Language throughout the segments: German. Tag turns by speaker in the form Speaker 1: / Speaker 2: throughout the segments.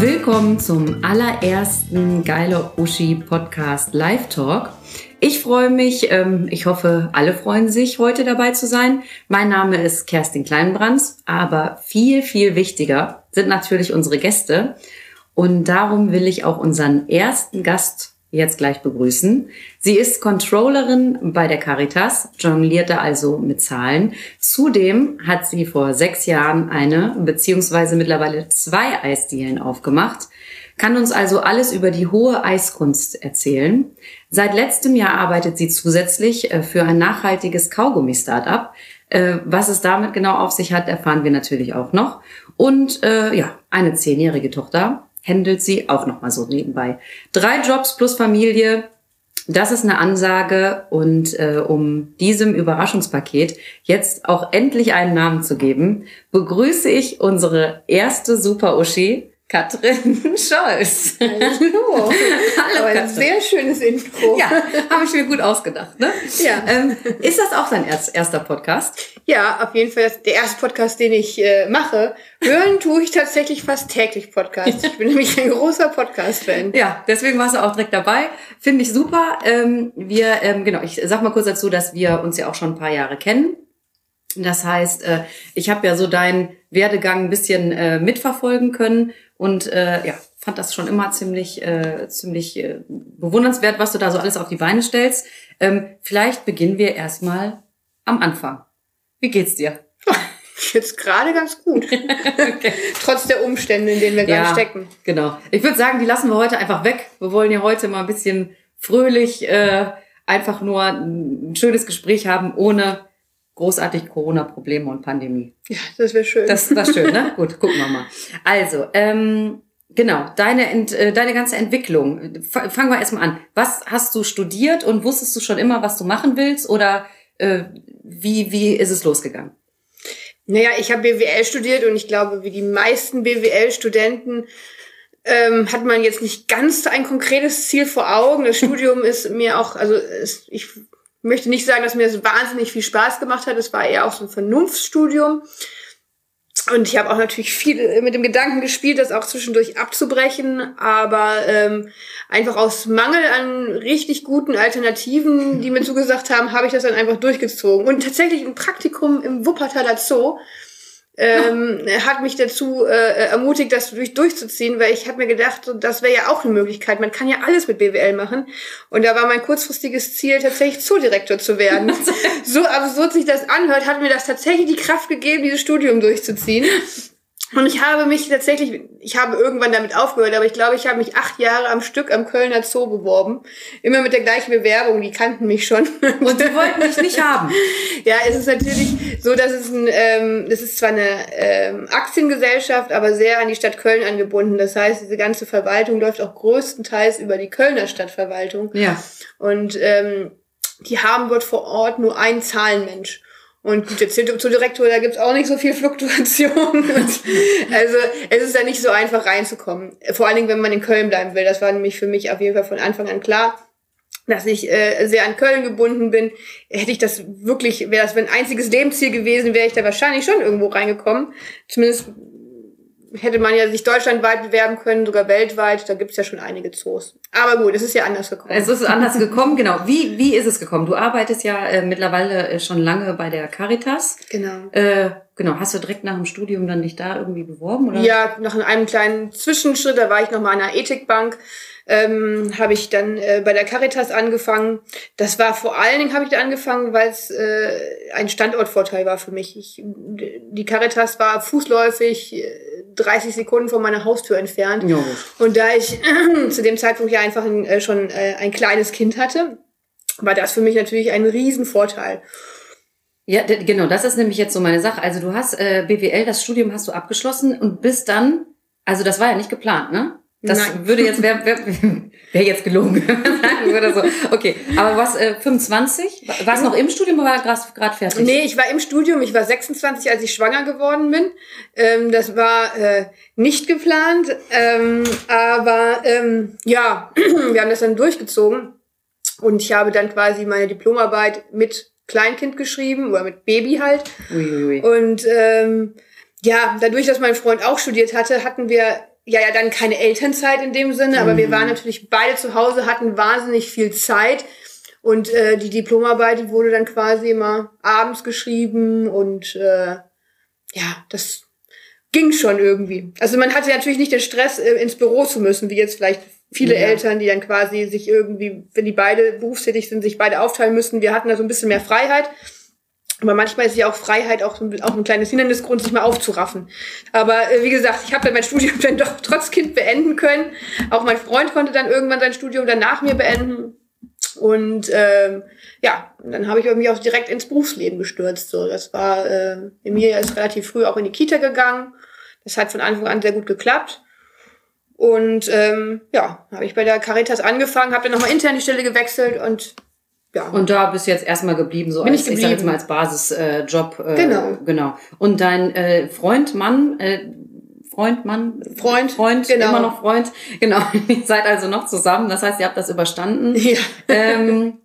Speaker 1: Willkommen zum allerersten Geile Uschi Podcast Live Talk. Ich freue mich, ähm, ich hoffe, alle freuen sich, heute dabei zu sein. Mein Name ist Kerstin Kleinbrands, aber viel, viel wichtiger sind natürlich unsere Gäste. Und darum will ich auch unseren ersten Gast jetzt gleich begrüßen. Sie ist Controllerin bei der Caritas, jonglierte also mit Zahlen. Zudem hat sie vor sechs Jahren eine beziehungsweise mittlerweile zwei Eisdielen aufgemacht, kann uns also alles über die hohe Eiskunst erzählen. Seit letztem Jahr arbeitet sie zusätzlich äh, für ein nachhaltiges Kaugummi-Startup. Äh, was es damit genau auf sich hat, erfahren wir natürlich auch noch. Und äh, ja, eine zehnjährige Tochter händelt sie auch noch mal so nebenbei. Drei Jobs plus Familie, das ist eine Ansage und äh, um diesem Überraschungspaket jetzt auch endlich einen Namen zu geben, begrüße ich unsere erste Super-Uschi, Katrin Scholz.
Speaker 2: Hallo. Hallo ein sehr schönes Intro.
Speaker 1: Ja, habe ich mir gut ausgedacht. Ne?
Speaker 2: Ja.
Speaker 1: Ähm, ist das auch dein erster Podcast?
Speaker 2: Ja, auf jeden Fall der erste Podcast, den ich äh, mache. Hören tue ich tatsächlich fast täglich Podcasts. Ich bin nämlich ein großer Podcast-Fan.
Speaker 1: Ja, deswegen warst du auch direkt dabei. Finde ich super. Ähm, wir, ähm, genau, ich sag mal kurz dazu, dass wir uns ja auch schon ein paar Jahre kennen. Das heißt, äh, ich habe ja so deinen Werdegang ein bisschen äh, mitverfolgen können und äh, ja, fand das schon immer ziemlich, äh, ziemlich äh, bewundernswert, was du da so alles auf die Beine stellst. Ähm, vielleicht beginnen wir erstmal am Anfang. Wie geht's dir?
Speaker 2: Jetzt gerade ganz gut. okay. Trotz der Umstände, in denen wir gerade stecken.
Speaker 1: Genau. Ich würde sagen, die lassen wir heute einfach weg. Wir wollen ja heute mal ein bisschen fröhlich äh, einfach nur ein schönes Gespräch haben, ohne großartig Corona-Probleme und Pandemie.
Speaker 2: Ja, das wäre schön.
Speaker 1: Das war schön, ne? Gut, gucken wir mal. Also, ähm, genau, deine, Ent, äh, deine ganze Entwicklung. Fangen wir erstmal an. Was hast du studiert und wusstest du schon immer, was du machen willst? Oder äh, wie, wie ist es losgegangen?
Speaker 2: Naja, ich habe BWL studiert und ich glaube, wie die meisten BWL-Studenten ähm, hat man jetzt nicht ganz ein konkretes Ziel vor Augen. Das Studium ist mir auch, also es, ich möchte nicht sagen, dass mir das wahnsinnig viel Spaß gemacht hat. Es war eher auch so ein Vernunftsstudium. Und ich habe auch natürlich viel mit dem Gedanken gespielt, das auch zwischendurch abzubrechen, aber ähm, einfach aus Mangel an richtig guten Alternativen, die mir zugesagt haben, habe ich das dann einfach durchgezogen. Und tatsächlich ein Praktikum im Wuppertaler Zoo ähm, hat mich dazu äh, ermutigt, das durch, durchzuziehen, weil ich habe mir gedacht, das wäre ja auch eine Möglichkeit. Man kann ja alles mit BWL machen. Und da war mein kurzfristiges Ziel, tatsächlich Zoodirektor zu werden. so absurd sich das anhört, hat mir das tatsächlich die Kraft gegeben, dieses Studium durchzuziehen. Und ich habe mich tatsächlich, ich habe irgendwann damit aufgehört, aber ich glaube, ich habe mich acht Jahre am Stück am Kölner Zoo beworben. Immer mit der gleichen Bewerbung, die kannten mich schon.
Speaker 1: Und die wollten mich nicht haben.
Speaker 2: Ja, es ist natürlich so, dass es ein, ähm, das ist zwar eine ähm, Aktiengesellschaft, aber sehr an die Stadt Köln angebunden. Das heißt, diese ganze Verwaltung läuft auch größtenteils über die Kölner Stadtverwaltung.
Speaker 1: Ja.
Speaker 2: Und ähm, die haben dort vor Ort nur einen Zahlenmensch. Und gut, jetzt zur Direktor, da gibt's auch nicht so viel Fluktuation. also es ist ja nicht so einfach reinzukommen. Vor allen Dingen, wenn man in Köln bleiben will. Das war nämlich für mich auf jeden Fall von Anfang an klar dass ich äh, sehr an Köln gebunden bin, hätte ich das wirklich, wäre das ein einziges Lebensziel gewesen, wäre ich da wahrscheinlich schon irgendwo reingekommen. Zumindest hätte man ja sich deutschlandweit bewerben können, sogar weltweit. Da gibt's ja schon einige Zoos. Aber gut, es ist ja anders gekommen.
Speaker 1: Es ist anders gekommen, genau. Wie, wie ist es gekommen? Du arbeitest ja äh, mittlerweile äh, schon lange bei der Caritas.
Speaker 2: Genau.
Speaker 1: Äh, genau. Hast du direkt nach dem Studium dann dich da irgendwie beworben? Oder?
Speaker 2: Ja, nach einem kleinen Zwischenschritt, da war ich noch mal an einer Ethikbank ähm, habe ich dann äh, bei der Caritas angefangen. Das war vor allen Dingen habe ich da angefangen, weil es äh, ein Standortvorteil war für mich. Ich, die Caritas war fußläufig 30 äh, Sekunden von meiner Haustür entfernt.
Speaker 1: Ja.
Speaker 2: Und da ich äh, zu dem Zeitpunkt ja einfach ein, äh, schon äh, ein kleines Kind hatte, war das für mich natürlich ein Riesenvorteil.
Speaker 1: Ja, genau, das ist nämlich jetzt so meine Sache. Also du hast äh, BWL, das Studium hast du abgeschlossen und bist dann, also das war ja nicht geplant, ne? Das
Speaker 2: Nein.
Speaker 1: würde jetzt, wäre wär, wär jetzt gelogen. oder so. Okay, aber was, äh, 25? War es noch im Studium oder war gerade fertig?
Speaker 2: Nee, ich war im Studium. Ich war 26, als ich schwanger geworden bin. Ähm, das war äh, nicht geplant. Ähm, aber ähm, ja, wir haben das dann durchgezogen. Und ich habe dann quasi meine Diplomarbeit mit Kleinkind geschrieben oder mit Baby halt.
Speaker 1: Uiuiui.
Speaker 2: Und ähm, ja, dadurch, dass mein Freund auch studiert hatte, hatten wir ja ja dann keine Elternzeit in dem Sinne, aber wir waren natürlich beide zu Hause, hatten wahnsinnig viel Zeit. Und äh, die Diplomarbeit die wurde dann quasi immer abends geschrieben und äh, ja, das ging schon irgendwie. Also man hatte natürlich nicht den Stress, äh, ins Büro zu müssen, wie jetzt vielleicht viele
Speaker 1: Ja.
Speaker 2: Eltern, die dann quasi sich irgendwie, wenn die beide berufstätig sind, sich beide aufteilen müssen. Wir hatten da so ein bisschen mehr Freiheit. Aber manchmal ist ja auch Freiheit auch, auch ein kleines Hindernisgrund, sich mal aufzuraffen. Aber äh, wie gesagt, ich habe dann mein Studium dann doch trotz Kind beenden können. Auch mein Freund konnte dann irgendwann sein Studium dann nach mir beenden. Und ähm, ja, dann habe ich mich auch direkt ins Berufsleben gestürzt. So, das war äh, Emilia ist relativ früh auch in die Kita gegangen. Das hat von Anfang an sehr gut geklappt. Und ähm, ja, habe ich bei der Caritas angefangen, habe dann nochmal intern die Stelle gewechselt und ja.
Speaker 1: Und da bist du jetzt erstmal geblieben, so
Speaker 2: Bin
Speaker 1: als,
Speaker 2: ich
Speaker 1: ich sag jetzt
Speaker 2: geblieben.
Speaker 1: mal als Basisjob. Äh, äh,
Speaker 2: Genau.
Speaker 1: Genau. Und dein äh, Freund, Mann, äh, Freund, Mann,
Speaker 2: Freund,
Speaker 1: Freund,
Speaker 2: genau.
Speaker 1: immer noch Freund. Genau. Ihr seid also noch zusammen. Das heißt, ihr habt das überstanden.
Speaker 2: ja.
Speaker 1: ähm,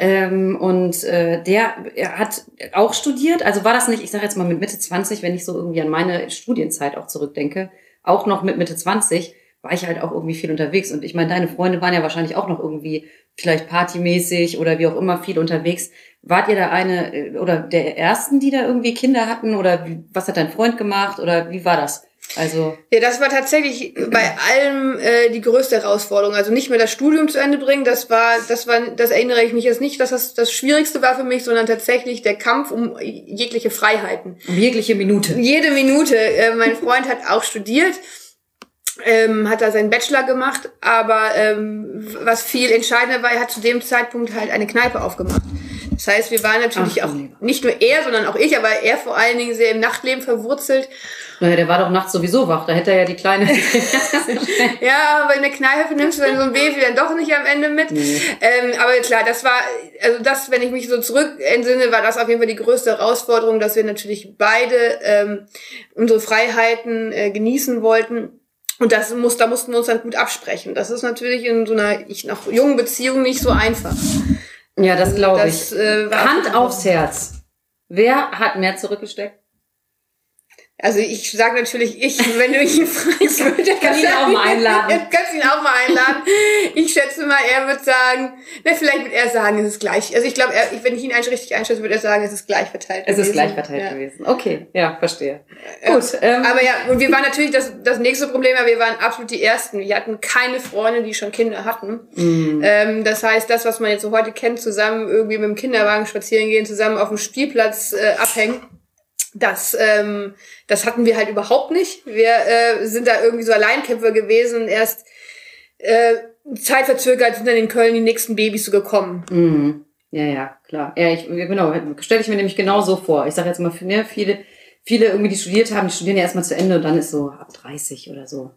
Speaker 1: ähm, und äh, der er hat auch studiert. Also war das nicht, ich sage jetzt mal mit Mitte 20, wenn ich so irgendwie an meine Studienzeit auch zurückdenke, auch noch mit Mitte 20 war ich halt auch irgendwie viel unterwegs. Und ich meine, deine Freunde waren ja wahrscheinlich auch noch irgendwie vielleicht partymäßig oder wie auch immer viel unterwegs. Wart ihr da eine äh, oder der ersten, die da irgendwie Kinder hatten? Oder was hat dein Freund gemacht? Oder wie war das? Also,
Speaker 2: Ja, das war tatsächlich bei allem äh, die größte Herausforderung. Also nicht mehr das Studium zu Ende bringen, das war, das war, das erinnere ich mich jetzt nicht, dass das das Schwierigste war für mich, sondern tatsächlich der Kampf um jegliche Freiheiten.
Speaker 1: um jegliche Minute.
Speaker 2: Jede Minute. Äh, mein Freund hat auch studiert, ähm, hat da seinen Bachelor gemacht, aber ähm, was viel entscheidender war, er hat zu dem Zeitpunkt halt eine Kneipe aufgemacht. Das heißt, wir waren natürlich
Speaker 1: Ach,
Speaker 2: auch, nicht nur er, sondern auch ich, aber er vor allen Dingen sehr im Nachtleben verwurzelt.
Speaker 1: Naja, der war doch nachts sowieso wach. Da hätte er ja die kleine.
Speaker 2: Ja, aber in der Kneipe nimmst du dann so ein Baby dann doch nicht am Ende mit.
Speaker 1: Nee.
Speaker 2: Ähm, aber klar, das war, also das, wenn ich mich so zurück entsinne, war das auf jeden Fall die größte Herausforderung, dass wir natürlich beide ähm, unsere Freiheiten äh, genießen wollten. Und das muss, da mussten wir uns dann gut absprechen. Das ist natürlich in so einer ich, noch jungen Beziehung nicht so einfach.
Speaker 1: ja, das glaube ich.
Speaker 2: Das, äh,
Speaker 1: Hand aufs Herz. Wer hat mehr zurückgesteckt?
Speaker 2: Also ich sage natürlich ich, wenn du ihn fragst, würde er
Speaker 1: kann ihn auch mal einladen.
Speaker 2: Du kannst ihn auch mal einladen. Ich schätze mal, er wird sagen, ne, vielleicht wird er sagen, es ist gleich. Also ich glaube, wenn ich ihn richtig einschätze, würde er sagen, es ist gleich verteilt.
Speaker 1: Es ist
Speaker 2: gewesen.
Speaker 1: gleich verteilt
Speaker 2: ja.
Speaker 1: gewesen. Okay, ja, verstehe.
Speaker 2: Ja.
Speaker 1: Gut. Ähm,
Speaker 2: Aber ja, und wir waren natürlich, das, das nächste Problem war, wir waren absolut die Ersten. Wir hatten keine Freunde, die schon Kinder hatten.
Speaker 1: Mhm.
Speaker 2: Ähm, das heißt, das, was man jetzt so heute kennt, zusammen irgendwie mit dem Kinderwagen spazieren gehen, zusammen auf dem Spielplatz äh, abhängen, das, ähm, das hatten wir halt überhaupt nicht. Wir äh, sind da irgendwie so Alleinkämpfer gewesen und erst äh, zeitverzögert sind dann in Köln die nächsten Babys so gekommen.
Speaker 1: Mhm. Ja, ja, klar. Ja, ich, genau, stelle ich mir nämlich genau so vor. Ich sage jetzt mal, ne, viele, viele irgendwie, die studiert haben, die studieren ja erstmal zu Ende und dann ist so ab 30 oder so.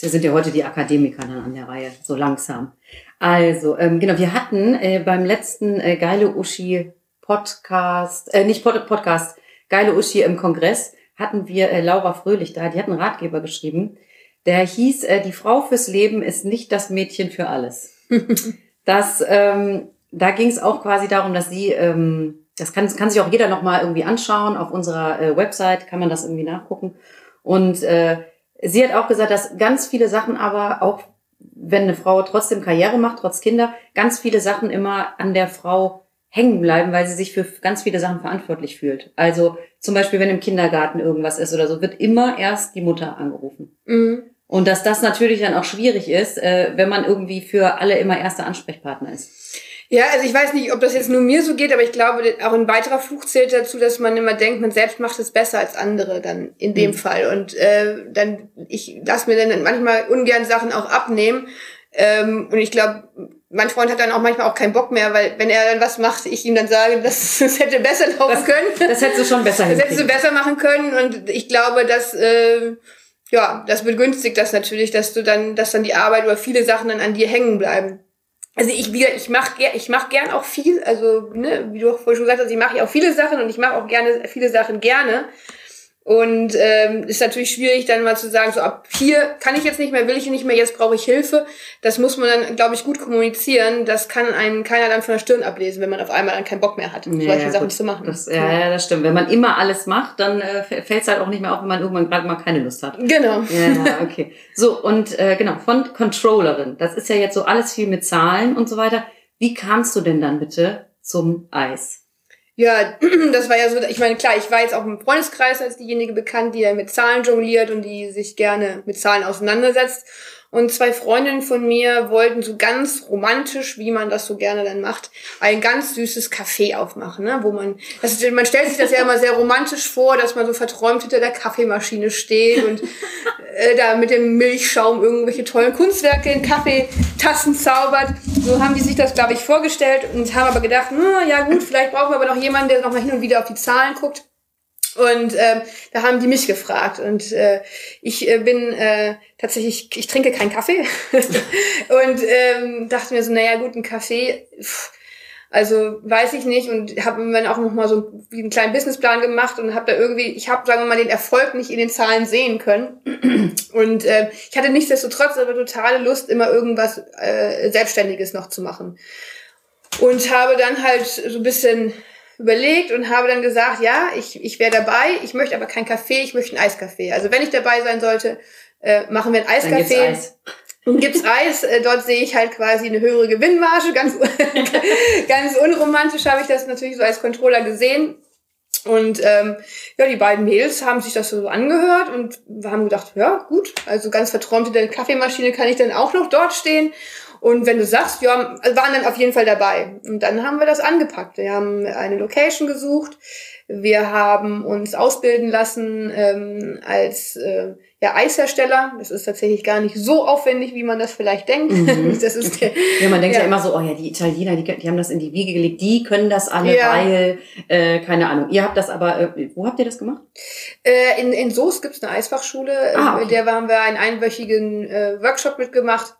Speaker 1: Das sind ja heute die Akademiker dann an der Reihe, so langsam. Also, ähm, genau, wir hatten äh, beim letzten äh, Geile Uschi Podcast, äh, nicht Pod Podcast, Geile Uschi im Kongress, hatten wir äh, Laura Fröhlich da, die hat einen Ratgeber geschrieben, der hieß, äh, die Frau fürs Leben ist nicht das Mädchen für alles. das, ähm, da ging es auch quasi darum, dass sie, ähm, das kann, kann sich auch jeder nochmal irgendwie anschauen, auf unserer äh, Website kann man das irgendwie nachgucken. Und äh, sie hat auch gesagt, dass ganz viele Sachen aber auch, wenn eine Frau trotzdem Karriere macht, trotz Kinder, ganz viele Sachen immer an der Frau hängen bleiben, weil sie sich für ganz viele Sachen verantwortlich fühlt. Also zum Beispiel, wenn im Kindergarten irgendwas ist oder so, wird immer erst die Mutter angerufen.
Speaker 2: Mhm.
Speaker 1: Und dass das natürlich dann auch schwierig ist, äh, wenn man irgendwie für alle immer erster Ansprechpartner ist.
Speaker 2: Ja, also ich weiß nicht, ob das jetzt nur mir so geht, aber ich glaube, auch ein weiterer Fluch zählt dazu, dass man immer denkt, man selbst macht es besser als andere dann in dem
Speaker 1: Mhm.
Speaker 2: Fall. Und äh, dann, ich lasse mir dann manchmal ungern Sachen auch abnehmen. Ähm, und ich glaube, mein Freund hat dann auch manchmal auch keinen Bock mehr, weil wenn er dann was macht, ich ihm dann sage, das, das hätte besser laufen können.
Speaker 1: Das hättest du schon besser
Speaker 2: Das hättest du besser machen können. Und ich glaube, dass, äh, ja, das begünstigt das natürlich, dass du dann, dass dann die Arbeit oder viele Sachen dann an dir hängen bleiben. Also ich, wie, ich mache ich mach gern auch viel, also ne, wie du vorhin schon gesagt hast, ich mache ja auch viele Sachen und ich mache auch gerne viele Sachen gerne. Und ähm, ist natürlich schwierig, dann mal zu sagen, so ab hier kann ich jetzt nicht mehr, will ich nicht mehr, jetzt brauche ich Hilfe. Das muss man dann, glaube ich, gut kommunizieren. Das kann einem keiner dann von der Stirn ablesen, wenn man auf einmal dann keinen Bock mehr hat,
Speaker 1: Ja,
Speaker 2: solche
Speaker 1: ja,
Speaker 2: Sachen
Speaker 1: gut.
Speaker 2: zu machen.
Speaker 1: Das, ja, ja, das stimmt. Wenn man immer alles macht, dann äh, fällt es halt auch nicht mehr auf, wenn man irgendwann gerade mal keine Lust hat.
Speaker 2: Genau.
Speaker 1: Ja, okay. So, und äh, genau, von Controllerin. Das ist ja jetzt so alles viel mit Zahlen und so weiter. Wie kamst du denn dann bitte zum Eis?
Speaker 2: Ja, das war ja so, ich meine, klar, ich war jetzt auch im Freundeskreis als diejenige bekannt, die ja mit Zahlen jongliert und die sich gerne mit Zahlen auseinandersetzt. Und zwei Freundinnen von mir wollten so ganz romantisch, wie man das so gerne dann macht, ein ganz süßes Café aufmachen, ne? wo man, das man stellt sich das ja immer sehr romantisch vor, dass man so verträumt hinter der Kaffeemaschine steht und äh, da mit dem Milchschaum irgendwelche tollen Kunstwerke in Kaffeetassen zaubert. So haben die sich das, glaube ich, vorgestellt und haben aber gedacht, hm, ja gut, vielleicht brauchen wir aber noch jemanden, der noch mal hin und wieder auf die Zahlen guckt. Und ähm, da haben die mich gefragt. Und äh, ich äh, bin äh, tatsächlich, ich trinke keinen Kaffee. und ähm, dachte mir so, naja gut, ein Kaffee, pff, also weiß ich nicht. Und habe mir dann auch noch mal so einen kleinen Businessplan gemacht und habe da irgendwie, ich habe, sagen wir mal, den Erfolg nicht in den Zahlen sehen können. Und äh, ich hatte nichtsdestotrotz aber totale Lust, immer irgendwas äh, Selbstständiges noch zu machen. Und habe dann halt so ein bisschen überlegt und habe dann gesagt, ja, ich, ich wäre dabei, ich möchte aber kein Kaffee, ich möchte ein Eiskaffee. Also wenn ich dabei sein sollte, äh, machen wir ein Eiskaffee.
Speaker 1: Eis.
Speaker 2: Und gibt's Eis, äh, dort sehe ich halt quasi eine höhere Gewinnmarge. Ganz, ganz unromantisch habe ich das natürlich so als Controller gesehen. Und ähm, ja, die beiden Mädels haben sich das so angehört und wir haben gedacht, ja, gut, also ganz verträumt in der Kaffeemaschine kann ich dann auch noch dort stehen. Und wenn du sagst, ja, waren dann auf jeden Fall dabei. Und dann haben wir das angepackt. Wir haben eine Location gesucht. Wir haben uns ausbilden lassen ähm, als äh, ja, Eishersteller. Das ist tatsächlich gar nicht so aufwendig, wie man das vielleicht denkt.
Speaker 1: Mhm.
Speaker 2: Das ist der,
Speaker 1: Ja, man denkt ja.
Speaker 2: Ja.
Speaker 1: immer so, oh ja, die Italiener, die, die haben das in die Wiege gelegt, die können das alle,
Speaker 2: Ja.
Speaker 1: weil, äh, keine Ahnung. Ihr habt das aber, äh, wo habt ihr das gemacht?
Speaker 2: Äh, in, in Soest gibt's eine Eisfachschule,
Speaker 1: Ah,
Speaker 2: äh,
Speaker 1: okay.
Speaker 2: in der haben wir einen einwöchigen äh, Workshop mitgemacht.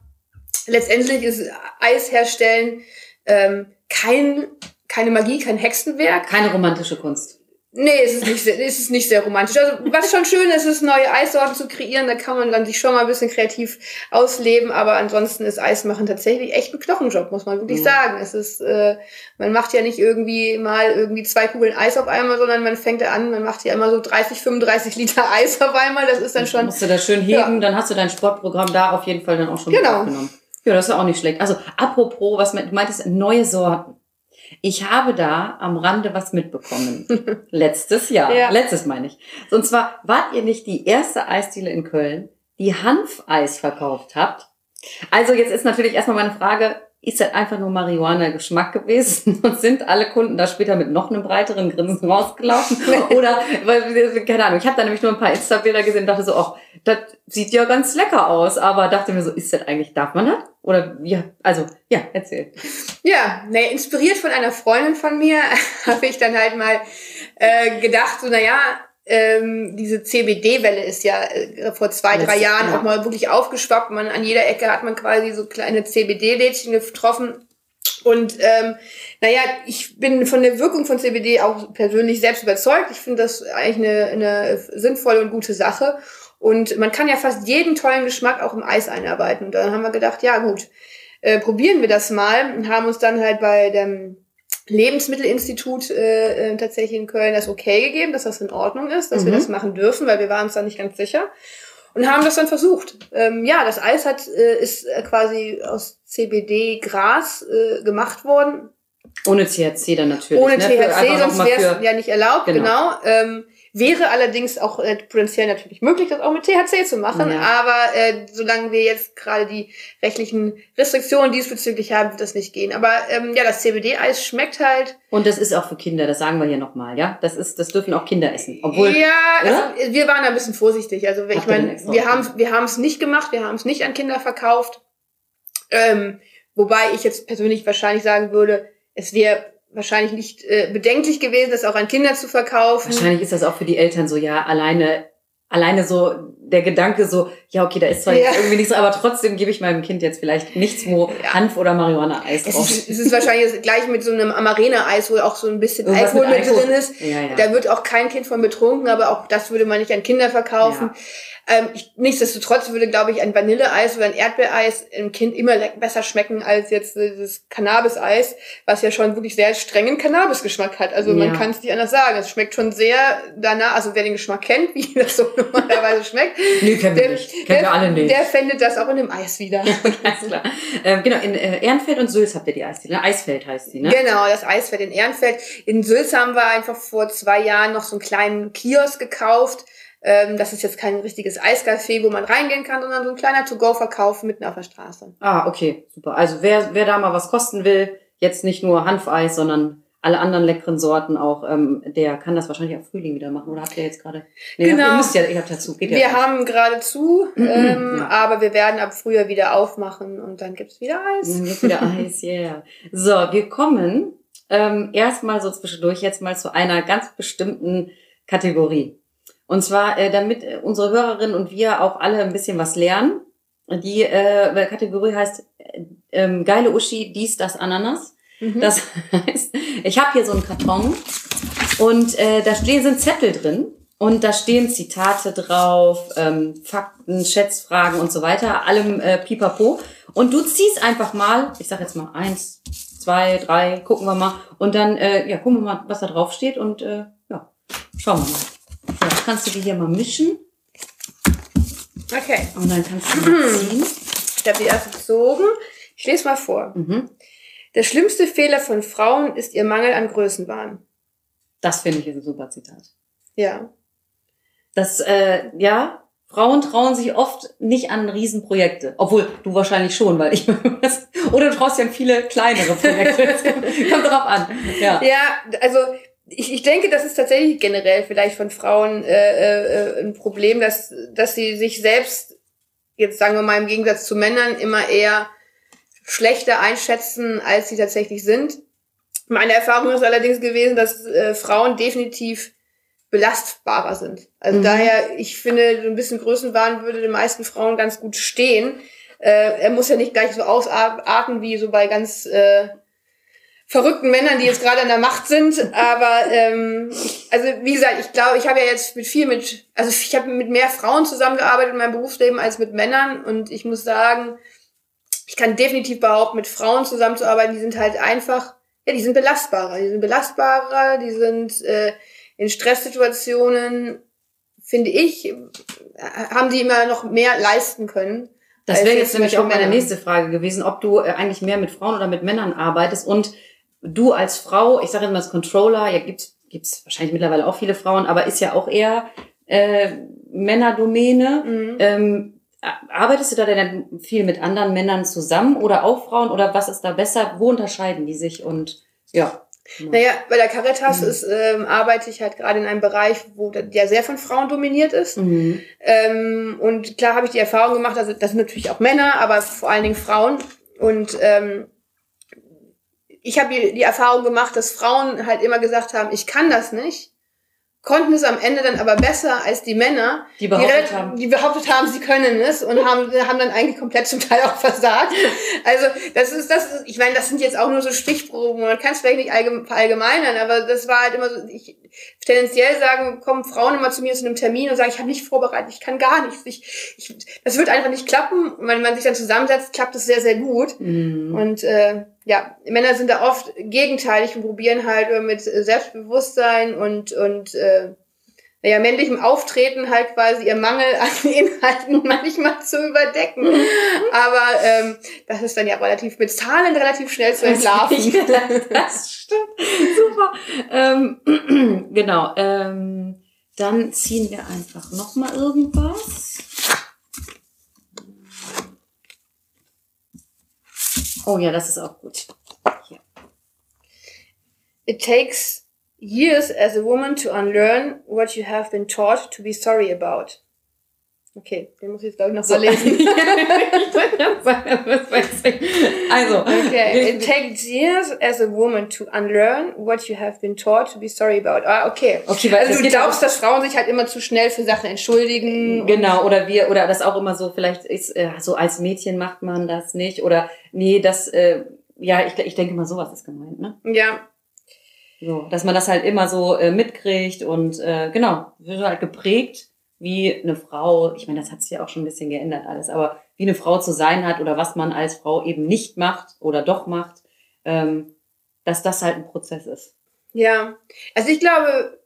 Speaker 2: Letztendlich ist Eis herstellen ähm, kein, keine Magie, kein Hexenwerk.
Speaker 1: Keine romantische Kunst.
Speaker 2: Nee, es ist nicht sehr, es ist nicht sehr romantisch. Also, was schon schön ist, ist, neue Eissorten zu kreieren. Da kann man dann sich schon mal ein bisschen kreativ ausleben. Aber ansonsten ist Eismachen tatsächlich echt ein Knochenjob, muss man wirklich
Speaker 1: Ja.
Speaker 2: sagen. Es ist, äh, man macht ja nicht irgendwie mal irgendwie zwei Kugeln Eis auf einmal, sondern man fängt ja an, man macht ja immer so 30, 35 Liter Eis auf einmal. Das ist dann schon,
Speaker 1: Musst du das schön heben, dann hast du dein Sportprogramm da auf jeden Fall dann auch schon
Speaker 2: Genau.
Speaker 1: aufgenommen. Ja, das ist ja auch nicht schlecht. Also, apropos, was du meintest, neue Sorten. Ich habe da am Rande was mitbekommen. Letztes Jahr.
Speaker 2: Ja.
Speaker 1: Letztes meine ich. Und zwar wart ihr nicht die erste Eisdiele in Köln, die Hanfeis verkauft habt. Also jetzt ist natürlich erstmal meine Frage, ist das einfach nur Marihuana-Geschmack gewesen und sind alle Kunden da später mit noch einem breiteren Grinsen rausgelaufen? Oder, weil, keine Ahnung, ich habe da nämlich nur ein paar Insta-Bilder gesehen und dachte so, ach, das sieht ja ganz lecker aus, aber dachte mir so, ist das eigentlich, darf man das? Oder wie, also, ja, erzähl.
Speaker 2: ja, ne, inspiriert von einer Freundin von mir, habe ich dann halt mal äh, gedacht, so, naja, ähm, diese CBD-Welle ist ja äh, vor zwei, drei
Speaker 1: Letztes-
Speaker 2: Jahren
Speaker 1: ja.
Speaker 2: auch mal wirklich aufgeschwappt. Man, an jeder Ecke hat man quasi so kleine CBD-Lädchen getroffen. Und ähm, naja, ich bin von der Wirkung von CBD auch persönlich selbst überzeugt. Ich finde das eigentlich eine, eine sinnvolle und gute Sache. Und man kann ja fast jeden tollen Geschmack auch im Eis einarbeiten. Und dann haben wir gedacht, ja gut, äh, probieren wir das mal und haben uns dann halt bei dem Lebensmittelinstitut äh, äh, tatsächlich in Köln das okay gegeben, dass das in Ordnung ist, dass wir
Speaker 1: Mhm.
Speaker 2: das machen dürfen, weil wir waren uns da nicht ganz sicher und haben das dann versucht. Ähm, ja, das Eis hat äh, ist äh, quasi aus CBD-Gras äh, gemacht worden,
Speaker 1: Ohne THC dann natürlich.
Speaker 2: ohne
Speaker 1: ne?
Speaker 2: THC, sonst wäre es ja nicht erlaubt,
Speaker 1: Genau.
Speaker 2: genau. Ähm, wäre allerdings auch äh, potenziell natürlich möglich, das auch mit THC zu machen,
Speaker 1: Ja.
Speaker 2: aber äh, solange wir jetzt gerade die rechtlichen Restriktionen diesbezüglich haben, wird das nicht gehen. Aber ähm, ja, das CBD-Eis schmeckt halt
Speaker 1: Und das ist auch für Kinder, das sagen wir hier nochmal, ja? Das ist, das dürfen auch Kinder essen. Obwohl,
Speaker 2: ja, also, wir waren da ein bisschen vorsichtig. Also ich meine, wir haben wir haben es nicht gemacht, wir haben es nicht an Kinder verkauft. Ähm, wobei ich jetzt persönlich wahrscheinlich sagen würde, es wäre wahrscheinlich nicht äh, bedenklich gewesen, das auch an Kinder zu verkaufen.
Speaker 1: wahrscheinlich ist das auch für die Eltern so, ja, alleine alleine so der Gedanke so, ja, okay, da ist zwar
Speaker 2: Ja.
Speaker 1: irgendwie nichts, aber trotzdem gebe ich meinem Kind jetzt vielleicht nichts, wo
Speaker 2: Ja.
Speaker 1: Hanf oder Marihuana-Eis drauf
Speaker 2: ist, es ist wahrscheinlich das gleiche mit so einem Amarena-Eis, wo auch so ein bisschen
Speaker 1: Irgendwas
Speaker 2: Alkohol
Speaker 1: mit Alkohol.
Speaker 2: drin ist.
Speaker 1: Ja, ja.
Speaker 2: Da wird auch kein Kind von betrunken, aber auch das würde man nicht an Kinder verkaufen. Ähm, ich, nichtsdestotrotz würde, glaube ich, ein Vanilleeis oder ein Erdbeereis einem Kind immer besser schmecken als jetzt dieses Cannabis-Eis, was ja schon wirklich sehr strengen Cannabis-Geschmack hat. Also man
Speaker 1: Ja.
Speaker 2: kann es nicht anders sagen. Es schmeckt schon sehr danach, also wer den Geschmack kennt, wie das so normalerweise schmeckt,
Speaker 1: Nee, kennen wir nicht. Kennen wir alle nicht.
Speaker 2: der findet das auch in dem Eis wieder.
Speaker 1: Ganz klar. Ähm, genau, in äh, Ehrenfeld und Sülz habt ihr die Eisdiele. Ne? Eisfeld heißt die, ne?
Speaker 2: Genau, das Eisfeld in Ehrenfeld. In Sülz haben wir einfach vor zwei Jahren noch so einen kleinen Kiosk gekauft. Ähm, das ist jetzt kein richtiges Eiscafé, wo man reingehen kann, sondern so ein kleiner To-Go-Verkauf mitten auf der Straße.
Speaker 1: Ah, okay, super. Also wer, wer da mal was kosten will, jetzt nicht nur Hanfeis, sondern alle anderen leckeren Sorten auch, ähm, der kann das wahrscheinlich auch Frühling wieder machen. Oder habt ihr jetzt gerade? Nee,
Speaker 2: Genau.
Speaker 1: Ihr müsst ja, ihr habt dazu. Geht ja
Speaker 2: Wir
Speaker 1: nicht.
Speaker 2: haben gerade zu, ähm,
Speaker 1: Ja.
Speaker 2: aber wir werden ab Frühjahr wieder aufmachen und dann gibt's wieder Eis.
Speaker 1: Dann gibt's wieder Eis, yeah. So, wir kommen ähm, erstmal so zwischendurch jetzt mal zu einer ganz bestimmten Kategorie. Und zwar, äh, damit äh, unsere Hörerinnen und wir auch alle ein bisschen was lernen. Die äh, Kategorie heißt äh, ähm, geile Uschi, dies, das, Ananas.
Speaker 2: Mhm.
Speaker 1: Das heißt, ich habe hier so einen Karton und äh, da stehen sind Zettel drin und da stehen Zitate drauf, ähm, Fakten, Schätzfragen und so weiter, allem äh, Pipapo. Und du ziehst einfach mal, ich sag jetzt mal eins, zwei, drei, gucken wir mal und dann äh, ja gucken wir mal, was da drauf steht und äh, ja schauen wir mal. Jetzt kannst du die hier mal mischen
Speaker 2: Okay,
Speaker 1: und dann kannst du mal ziehen.
Speaker 2: ich habe die erste gezogen. Ich lese mal vor.
Speaker 1: Mhm.
Speaker 2: Der schlimmste Fehler von Frauen ist ihr Mangel an Größenwahn.
Speaker 1: Das finde ich ist ein super Zitat.
Speaker 2: Ja.
Speaker 1: Das, äh, ja, Frauen trauen sich oft nicht an Riesenprojekte. Obwohl, du wahrscheinlich schon, weil ich Oder du traust ja an viele kleinere Projekte. Kommt drauf an. Ja.
Speaker 2: Ja, also ich, ich denke, das ist tatsächlich generell vielleicht von Frauen äh, äh, ein Problem, dass, dass sie sich selbst, jetzt sagen wir mal im Gegensatz zu Männern, immer eher schlechter einschätzen, als sie tatsächlich sind. Meine Erfahrung ist allerdings gewesen, dass äh, Frauen definitiv belastbarer sind. Also
Speaker 1: Mhm.
Speaker 2: daher, ich finde, so ein bisschen Größenwahn würde den meisten Frauen ganz gut stehen. Äh, er muss ja nicht gleich so ausarten wie so bei ganz äh, verrückten Männern, die jetzt gerade an der Macht sind. Aber ähm, also wie gesagt, ich glaube, ich habe ja jetzt mit viel mit, also ich habe mit mehr Frauen zusammengearbeitet in meinem Berufsleben als mit Männern und ich muss sagen, ich kann definitiv behaupten, mit Frauen zusammenzuarbeiten, die sind halt einfach, ja, die sind belastbarer, die sind belastbarer, die sind äh, in Stresssituationen, finde ich, haben die immer noch mehr leisten können.
Speaker 1: Das wäre
Speaker 2: jetzt
Speaker 1: nämlich auch meine
Speaker 2: Männer.
Speaker 1: nächste Frage gewesen, ob du äh, eigentlich mehr mit Frauen oder mit Männern arbeitest und du als Frau, ich sage mal als Controller, ja gibt's gibt's wahrscheinlich mittlerweile auch viele Frauen, aber ist ja auch eher äh, Männerdomäne.
Speaker 2: Mhm.
Speaker 1: Ähm, arbeitest du da denn viel mit anderen Männern zusammen oder auch Frauen oder was ist da besser? Wo unterscheiden die sich und ja.
Speaker 2: Naja, bei der Caritas
Speaker 1: Mhm.
Speaker 2: ist, ähm, arbeite ich halt gerade in einem Bereich, wo der, der sehr von Frauen dominiert ist.
Speaker 1: Mhm.
Speaker 2: Ähm, und klar habe ich die Erfahrung gemacht, also das sind natürlich auch Männer, aber vor allen Dingen Frauen. Und ähm, ich habe die, die Erfahrung gemacht, dass Frauen halt immer gesagt haben, ich kann das nicht, konnten es am Ende dann aber besser als die Männer,
Speaker 1: Die behauptet
Speaker 2: relativ-
Speaker 1: haben.
Speaker 2: die behauptet haben, sie können es und haben, haben dann eigentlich komplett zum Teil auch versagt. Also das ist, das ist, ich meine, das sind jetzt auch nur so Stichproben, man kann es vielleicht nicht allgeme- verallgemeinern, aber das war halt immer so, ich tendenziell sagen, kommen Frauen immer zu mir zu einem Termin und sagen, ich habe nicht vorbereitet, ich kann gar nichts, ich, ich, das wird einfach nicht klappen. Und wenn man sich dann zusammensetzt, klappt es sehr, sehr gut.
Speaker 1: Mhm.
Speaker 2: Und äh, ja, Männer sind da oft gegenteilig und probieren halt äh, mit Selbstbewusstsein und, und äh, naja, männlichem Auftreten halt quasi ihr Mangel an Inhalten manchmal zu überdecken. Aber ähm, das ist dann ja relativ mit Zahlen relativ schnell zu entlarven.
Speaker 1: das stimmt. Super. Ähm, genau. Ähm, dann ziehen wir einfach noch mal irgendwas. Oh ja, das ist auch gut. Hier.
Speaker 2: It takes years as a woman to unlearn what you have been taught to be sorry about. Okay, den muss ich jetzt glaube ich noch so. verlesen. also, okay. It takes years as a woman to unlearn what you have been taught to be sorry about. Ah, okay. Okay, weil also du glaubst, dass Frauen sich halt immer zu schnell für Sachen entschuldigen.
Speaker 1: Genau, oder wir, oder das auch immer so, vielleicht ist äh, so als Mädchen macht man das nicht oder nee, das, äh, ja, ich, ich denke mal, sowas ist gemeint, ne?
Speaker 2: Ja.
Speaker 1: So, dass man das halt immer so äh, mitkriegt und äh, genau, wird halt geprägt wie eine Frau, ich meine, das hat sich ja auch schon ein bisschen geändert alles, aber wie eine Frau zu sein hat oder was man als Frau eben nicht macht oder doch macht, ähm, dass das halt ein Prozess ist.
Speaker 2: Ja, also ich glaube,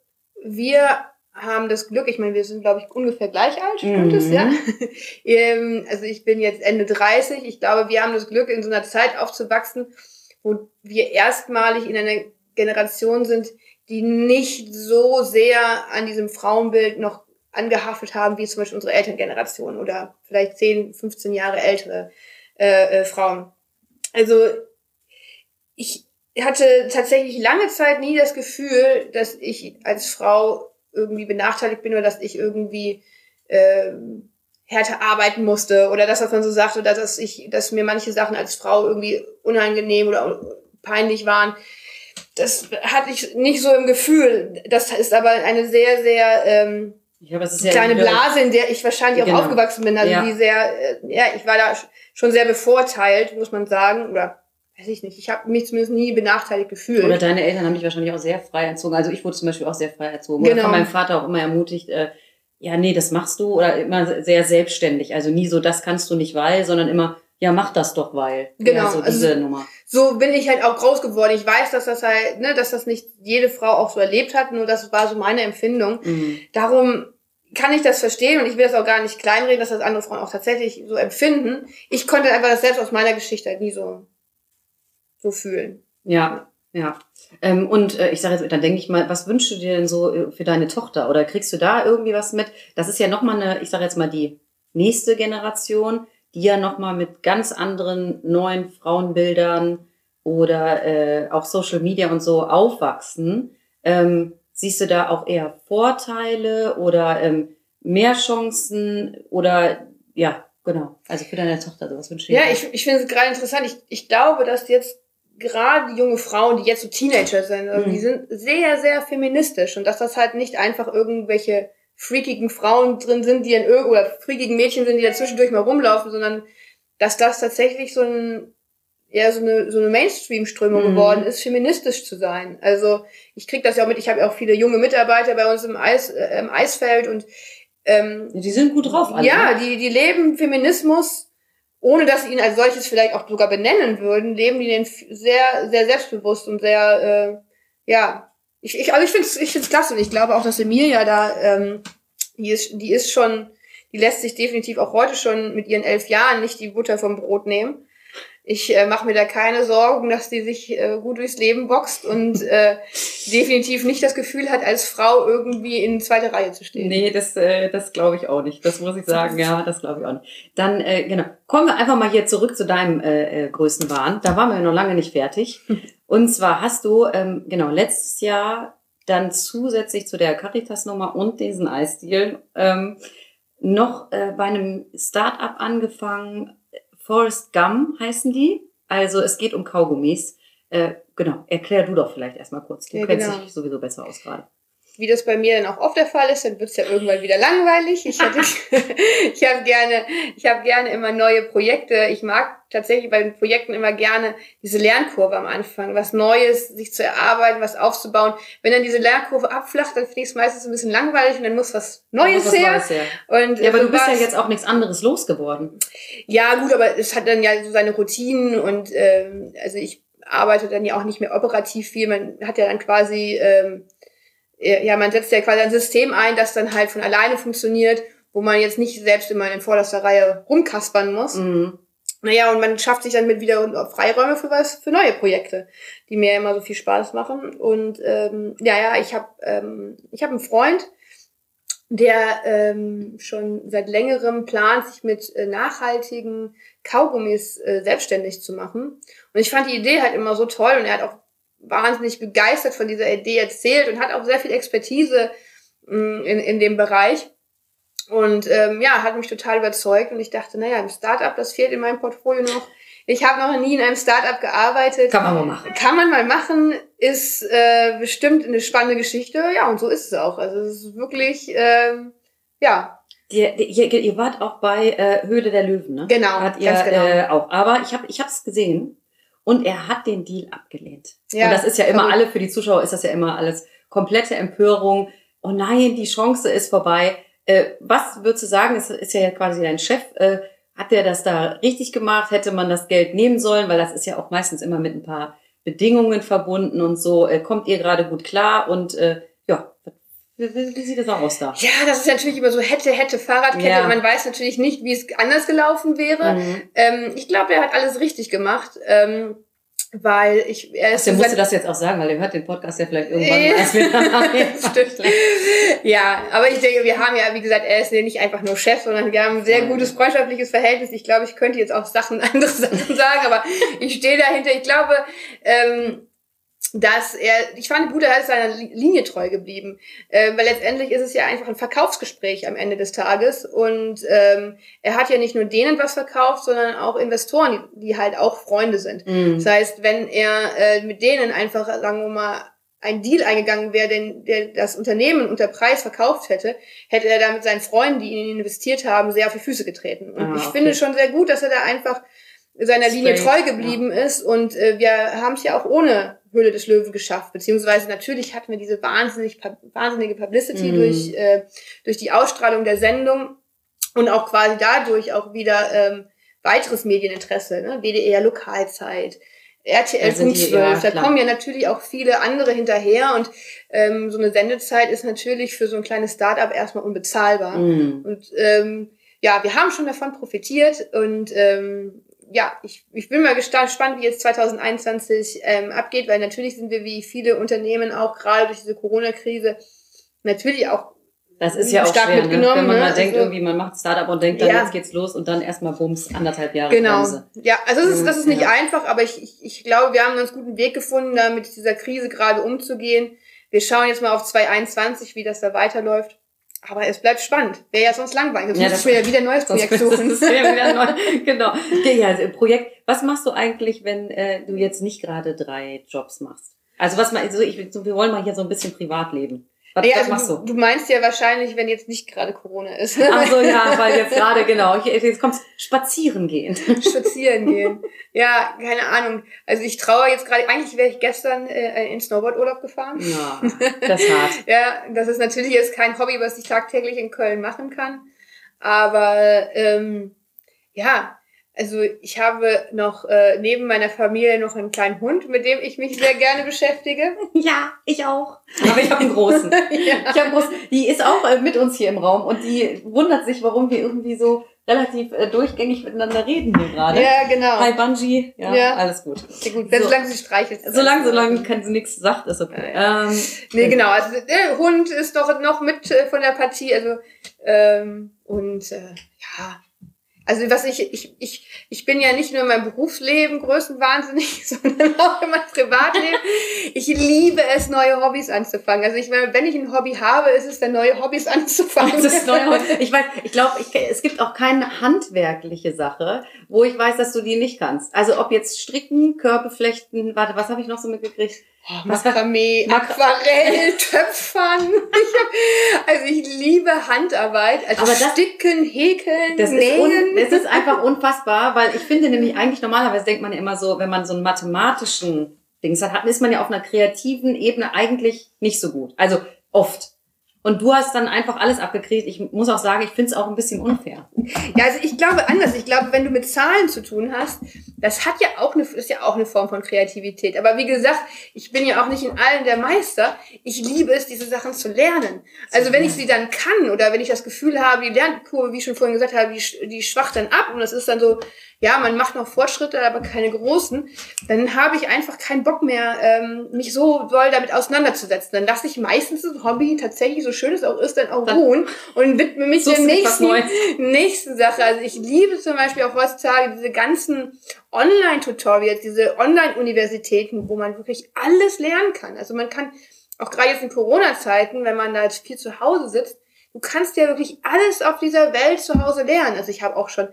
Speaker 2: wir haben das Glück, ich meine, wir sind, glaube ich, ungefähr gleich alt, stimmt es, mhm. ja? Ähm, also ich bin jetzt Ende 30, ich glaube, wir haben das Glück, in so einer Zeit aufzuwachsen, wo wir erstmalig in einer Generation sind, die nicht so sehr an diesem Frauenbild noch angehaftet haben, wie zum Beispiel unsere Elterngeneration oder vielleicht 10, 15 Jahre ältere äh, äh, Frauen. Also ich hatte tatsächlich lange Zeit nie das Gefühl, dass ich als Frau irgendwie benachteiligt bin oder dass ich irgendwie äh, härter arbeiten musste oder das, was man so sagt, oder dass ich, dass mir manche Sachen als Frau irgendwie unangenehm oder peinlich waren. Das hatte ich nicht so im Gefühl. Das ist aber eine sehr, sehr ähm,
Speaker 1: ja, aber es ist
Speaker 2: ja kleine Blase, in der ich wahrscheinlich genau. auch aufgewachsen bin. Also ja. die sehr, äh, ja, ich war da schon sehr bevorteilt, muss man sagen. Oder weiß ich nicht. Ich habe mich zumindest nie benachteiligt gefühlt.
Speaker 1: Oder deine Eltern haben dich wahrscheinlich auch sehr frei erzogen. Also ich wurde zum Beispiel auch sehr frei erzogen. Genau. Oder von meinem Vater auch immer ermutigt, äh, ja, nee, das machst du. Oder immer sehr selbstständig. Also nie so, das kannst du nicht, weil, sondern immer, ja, mach das doch, weil.
Speaker 2: Genau.
Speaker 1: Ja, so diese
Speaker 2: also,
Speaker 1: Nummer.
Speaker 2: So bin ich halt auch groß geworden. Ich weiß, dass das halt, ne, dass das nicht jede Frau auch so erlebt hat, nur das war so meine Empfindung. Mhm. Darum kann ich das verstehen und ich will das auch gar nicht kleinreden, dass das andere Frauen auch tatsächlich so empfinden. Ich konnte einfach das selbst aus meiner Geschichte halt nie so, so fühlen.
Speaker 1: Ja, ja. Ähm, und äh, ich sage jetzt, dann denke ich mal, was wünschst du dir denn so äh, für deine Tochter? Oder kriegst du da irgendwie was mit? Das ist ja nochmal eine, ich sage jetzt mal, die nächste Generation, die ja nochmal mit ganz anderen neuen Frauenbildern oder äh, auch Social Media und so aufwachsen. Ähm, Siehst du da auch eher Vorteile oder ähm, mehr Chancen oder ja, genau. Also für deine Tochter, sowas wünsche
Speaker 2: ich. Ja, ich, ich finde es gerade interessant. Ich, ich glaube, dass jetzt gerade die junge Frauen, die jetzt so Teenager sind, also mhm. die sind sehr, sehr feministisch und dass das halt nicht einfach irgendwelche freakigen Frauen drin sind, die in irgend oder freakigen Mädchen sind, die da zwischendurch mal rumlaufen, sondern dass das tatsächlich so ein eher so eine, so eine Mainstream-Strömung mhm. geworden ist, feministisch zu sein. Also ich krieg das ja auch mit, ich habe ja auch viele junge Mitarbeiter bei uns im, Eis, äh, im Eisfeld und ähm,
Speaker 1: die sind gut drauf,
Speaker 2: alle. Ja, ne? die, die leben Feminismus, ohne dass sie ihn als solches vielleicht auch sogar benennen würden, leben die den sehr, sehr selbstbewusst und sehr, äh, ja, ich, ich, also ich finde es ich find's klasse und ich glaube auch, dass Emilia da, ähm, die ist, die ist schon, die lässt sich definitiv auch heute schon mit ihren elf Jahren nicht die Butter vom Brot nehmen ich äh, mache mir da keine Sorgen, dass die sich äh, gut durchs Leben boxt und äh, definitiv nicht das Gefühl hat, als Frau irgendwie in zweiter Reihe zu stehen.
Speaker 1: Nee, das, äh, das glaube ich auch nicht. Das muss ich sagen. Ja, das glaube ich auch nicht. Dann, äh, genau, kommen wir einfach mal hier zurück zu deinem äh, äh, größten Wahn. Da waren wir noch lange nicht fertig. Und zwar hast du, ähm, genau, letztes Jahr dann zusätzlich zu der Caritas-Nummer und diesen Eisdielen ähm, noch äh, bei einem Start-up angefangen, Forrest Gum heißen die. Also es geht um Kaugummis. Äh, genau, erklär du doch vielleicht erstmal kurz. Du ja, kennst genau. dich sowieso besser aus gerade
Speaker 2: wie das bei mir dann auch oft der Fall ist, dann wird's ja irgendwann wieder langweilig. Ich, hatte, ich habe gerne, ich habe gerne immer neue Projekte. Ich mag tatsächlich bei den Projekten immer gerne diese Lernkurve am Anfang, was Neues, sich zu erarbeiten, was aufzubauen. Wenn dann diese Lernkurve abflacht, dann finde ich es meistens ein bisschen langweilig und dann muss was Neues, was her. Neues her.
Speaker 1: Und, ja, aber so du bist ja jetzt auch nichts anderes losgeworden.
Speaker 2: Ja, gut, aber es hat dann ja so seine Routinen und ähm, also ich arbeite dann ja auch nicht mehr operativ viel. Man hat ja dann quasi ähm, ja, man setzt ja quasi ein System ein, das dann halt von alleine funktioniert, wo man jetzt nicht selbst immer in vorderster Reihe rumkaspern muss. Mhm. Naja, und man schafft sich dann mit wieder Freiräume für was, für neue Projekte, die mir immer so viel Spaß machen. Und ähm, ja, ja, ich habe ähm, ich hab einen Freund, der ähm, schon seit längerem plant, sich mit äh, nachhaltigen Kaugummis äh, selbstständig zu machen. Und ich fand die Idee halt immer so toll und er hat auch wahnsinnig begeistert von dieser Idee erzählt und hat auch sehr viel Expertise mm, in, in dem Bereich. Und ähm, ja, hat mich total überzeugt und ich dachte, naja, ein Startup, das fehlt in meinem Portfolio noch. Ich habe noch nie in einem Startup gearbeitet.
Speaker 1: Kann man mal machen.
Speaker 2: Kann man mal machen, ist äh, bestimmt eine spannende Geschichte. Ja, und so ist es auch. Also es ist wirklich, ähm, ja.
Speaker 1: Die, ihr, ihr wart auch bei äh, Höhle der Löwen, ne?
Speaker 2: Genau,
Speaker 1: Hat ihr
Speaker 2: ganz genau.
Speaker 1: äh, auch. Aber ich habe ich hab's gesehen und er hat den Deal abgelehnt.
Speaker 2: Ja,
Speaker 1: und das ist ja immer alle, für die Zuschauer ist das ja immer alles komplette Empörung. Oh nein, die Chance ist vorbei. Äh, was würdest du sagen, ist, ist ja quasi dein Chef, äh, hat der das da richtig gemacht? Hätte man das Geld nehmen sollen? Weil das ist ja auch meistens immer mit ein paar Bedingungen verbunden und so. Äh, kommt ihr gerade gut klar? Und äh, wie, sieht das auch aus da?
Speaker 2: Ja, das ist natürlich immer so hätte, hätte, Fahrradkette.
Speaker 1: Ja.
Speaker 2: Man weiß natürlich nicht, wie es anders gelaufen wäre.
Speaker 1: Mhm.
Speaker 2: Ähm, ich glaube, er hat alles richtig gemacht, ähm, weil ich, er ist
Speaker 1: Der musste das jetzt auch sagen, weil er hört den Podcast ja vielleicht irgendwann.
Speaker 2: Ja, aber ich denke, wir haben ja, wie gesagt, er ist ja nicht einfach nur Chef, sondern wir haben ein sehr gutes freundschaftliches Verhältnis. Ich glaube, ich könnte jetzt auch Sachen, andere Sachen sagen, aber ich stehe dahinter. Ich glaube, ähm, dass er, ich fand, Bruder ist seiner Li- Linie treu geblieben, äh, weil letztendlich ist es ja einfach ein Verkaufsgespräch am Ende des Tages und ähm, er hat ja nicht nur denen was verkauft, sondern auch Investoren, die, die halt auch Freunde sind.
Speaker 1: Mhm.
Speaker 2: Das heißt, wenn er äh, mit denen einfach, sagen wir mal, ein Deal eingegangen wäre, den, der das Unternehmen unter Preis verkauft hätte, hätte er da mit seinen Freunden, die in ihn investiert haben, sehr auf die Füße getreten. Und
Speaker 1: Ah,
Speaker 2: ich
Speaker 1: okay.
Speaker 2: finde schon sehr gut, dass er da einfach seiner Linie treu geblieben ist. Und äh, wir haben es ja auch ohne Höhle des Löwen geschafft. Beziehungsweise natürlich hatten wir diese wahnsinnig, wahnsinnige Publicity
Speaker 1: Mhm.
Speaker 2: durch, äh, durch die Ausstrahlung der Sendung und auch quasi dadurch auch wieder ähm, weiteres Medieninteresse, ne? WDR Lokalzeit, RTL Punkt
Speaker 1: die-
Speaker 2: 12,
Speaker 1: ja,
Speaker 2: da kommen ja natürlich auch viele andere hinterher und ähm, so eine Sendezeit ist natürlich für so ein kleines Startup erstmal unbezahlbar.
Speaker 1: Mhm.
Speaker 2: Und ähm, ja, wir haben schon davon profitiert und ähm, ja, ich, ich bin mal gespannt, wie jetzt 2021 ähm, abgeht, weil natürlich sind wir wie viele Unternehmen auch gerade durch diese Corona-Krise natürlich auch
Speaker 1: Das ist ja auch
Speaker 2: stark
Speaker 1: schwer, ne?
Speaker 2: mitgenommen,
Speaker 1: wenn man
Speaker 2: ne?
Speaker 1: mal denkt,
Speaker 2: Also-
Speaker 1: irgendwie, man macht Startup und denkt, dann
Speaker 2: Ja.
Speaker 1: jetzt geht's los und dann erstmal bums, anderthalb Jahre
Speaker 2: Genau.
Speaker 1: Bremse.
Speaker 2: Ja, also es ist, das ist nicht
Speaker 1: Ja.
Speaker 2: einfach, aber ich, ich, ich glaube, wir haben einen ganz guten Weg gefunden, da mit dieser Krise gerade umzugehen. Wir schauen jetzt mal auf 2021, wie das da weiterläuft. Aber es bleibt spannend. Wäre ja sonst langweilig. Sonst
Speaker 1: Ja,
Speaker 2: ich mir ja wieder ein neues Projekt
Speaker 1: das
Speaker 2: suchen.
Speaker 1: ist ja wieder neu. Genau. Okay, ja, also Projekt. Was machst du eigentlich, wenn äh, du jetzt nicht gerade drei Jobs machst? Also was mal, also ich, wir wollen mal hier so ein bisschen privat leben. Was,
Speaker 2: Ja,
Speaker 1: was
Speaker 2: also
Speaker 1: machst
Speaker 2: du,
Speaker 1: du?
Speaker 2: meinst ja wahrscheinlich, wenn jetzt nicht gerade Corona ist.
Speaker 1: Ach so, ja, weil jetzt gerade, genau, jetzt kommt's spazieren gehen.
Speaker 2: Spazieren gehen. Ja, keine Ahnung. Also ich traue jetzt gerade, eigentlich wäre ich gestern äh, in Snowboardurlaub gefahren.
Speaker 1: Ja, das ist hart.
Speaker 2: Ja, das ist natürlich jetzt kein Hobby, was ich tagtäglich in Köln machen kann. Aber ähm, ja, also ich habe noch äh, neben meiner Familie noch einen kleinen Hund, mit dem ich mich sehr gerne beschäftige.
Speaker 1: Ja, ich auch. Aber ich habe einen großen.
Speaker 2: ja.
Speaker 1: Ich habe einen großen. Die ist auch äh, mit uns hier im Raum und die wundert sich, warum wir irgendwie so relativ äh, durchgängig miteinander reden hier gerade.
Speaker 2: ja, genau.
Speaker 1: Hi Bungie. Ja,
Speaker 2: Ja.
Speaker 1: alles gut.
Speaker 2: Sehr gut. Wenn
Speaker 1: So.
Speaker 2: solange sie streichelt.
Speaker 1: Solange, solange kein, sie nichts sagt, ist okay. Ähm,
Speaker 2: Nee, genau. Also der Hund ist doch noch mit äh, von der Partie. Also ähm, und äh, ja. Also was ich, ich, ich, ich bin ja nicht nur in meinem Berufsleben größenwahnsinnig, sondern auch in meinem Privatleben. Ich liebe es, neue Hobbys anzufangen. Also ich meine, wenn ich ein Hobby habe, ist es dann neue Hobbys anzufangen.
Speaker 1: Das ist neu. Ich weiß, ich glaube, ich, es gibt auch keine handwerkliche Sache, wo ich weiß, dass du die nicht kannst. Also ob jetzt stricken, Körbe flechten, warte, was habe ich noch so mitgekriegt?
Speaker 2: Oh, Makramee, Aquarell, Töpfern. Ich hab, also ich liebe Handarbeit. Also
Speaker 1: Aber das-
Speaker 2: Sticken, Häkeln,
Speaker 1: Das ist,
Speaker 2: Nähen.
Speaker 1: un, das ist einfach unfassbar, weil ich finde nämlich eigentlich normalerweise denkt man ja immer so, wenn man so einen mathematischen Dings hat, ist man ja auf einer kreativen Ebene eigentlich nicht so gut. Also oft. Und du hast dann einfach alles abgekriegt. Ich muss auch sagen, ich finde es auch ein bisschen unfair.
Speaker 2: Ja, also ich glaube anders. Ich glaube, wenn du mit Zahlen zu tun hast, das hat ja auch eine, ist ja auch eine Form von Kreativität. Aber wie gesagt, ich bin ja auch nicht in allen der Meister. Ich liebe es, diese Sachen zu lernen. Also wenn ich sie dann kann oder wenn ich das Gefühl habe, die Lernkurve, wie ich schon vorhin gesagt habe, die, die schwacht dann ab und das ist dann so, ja, man macht noch Fortschritte, aber keine großen, dann habe ich einfach keinen Bock mehr, ähm, mich so doll damit auseinanderzusetzen. Dann lasse ich meistens das Hobby tatsächlich, so schön es auch ist, dann auch ruhen und widme mich der nächsten, nächsten Sache. Also ich liebe zum Beispiel auch heutzutage diese ganzen Online-Tutorials, diese Online-Universitäten, wo man wirklich alles lernen kann. Also man kann auch gerade jetzt in Corona-Zeiten, wenn man da viel zu Hause sitzt, du kannst ja wirklich alles auf dieser Welt zu Hause lernen. Also ich habe auch schon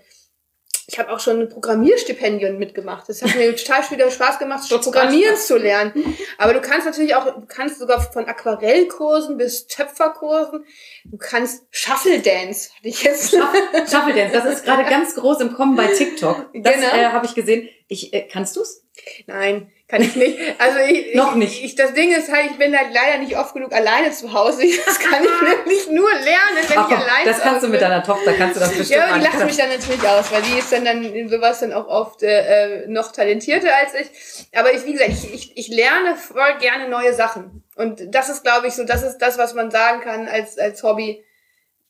Speaker 2: ich habe auch schon Programmierstipendien mitgemacht. Das hat mir total wieder Spaß gemacht, Programmieren zu lernen. Aber du kannst natürlich auch, du kannst sogar von Aquarellkursen bis Töpferkursen, du kannst Shuffle Dance, hatte ich jetzt.
Speaker 1: Shuffle Dance, das ist gerade ganz groß im Kommen bei TikTok. Das genau. äh, habe ich gesehen. Ich, äh, kannst du's?
Speaker 2: Nein, kann ich nicht. Also ich,
Speaker 1: noch nicht.
Speaker 2: Ich, das Ding ist halt, ich bin halt leider nicht oft genug alleine zu Hause. Das kann ich nämlich nur lernen, wenn Ach,
Speaker 1: ich alleine Das kannst du mit deiner Tochter, kannst du das bestimmt. Ja,
Speaker 2: die lacht mich dann natürlich aus, weil die ist dann, dann in sowas dann auch oft äh, noch talentierter als ich. Aber ich, wie gesagt, ich, ich, ich lerne voll gerne neue Sachen. Und das ist, glaube ich, so, das ist das, was man sagen kann als, als Hobby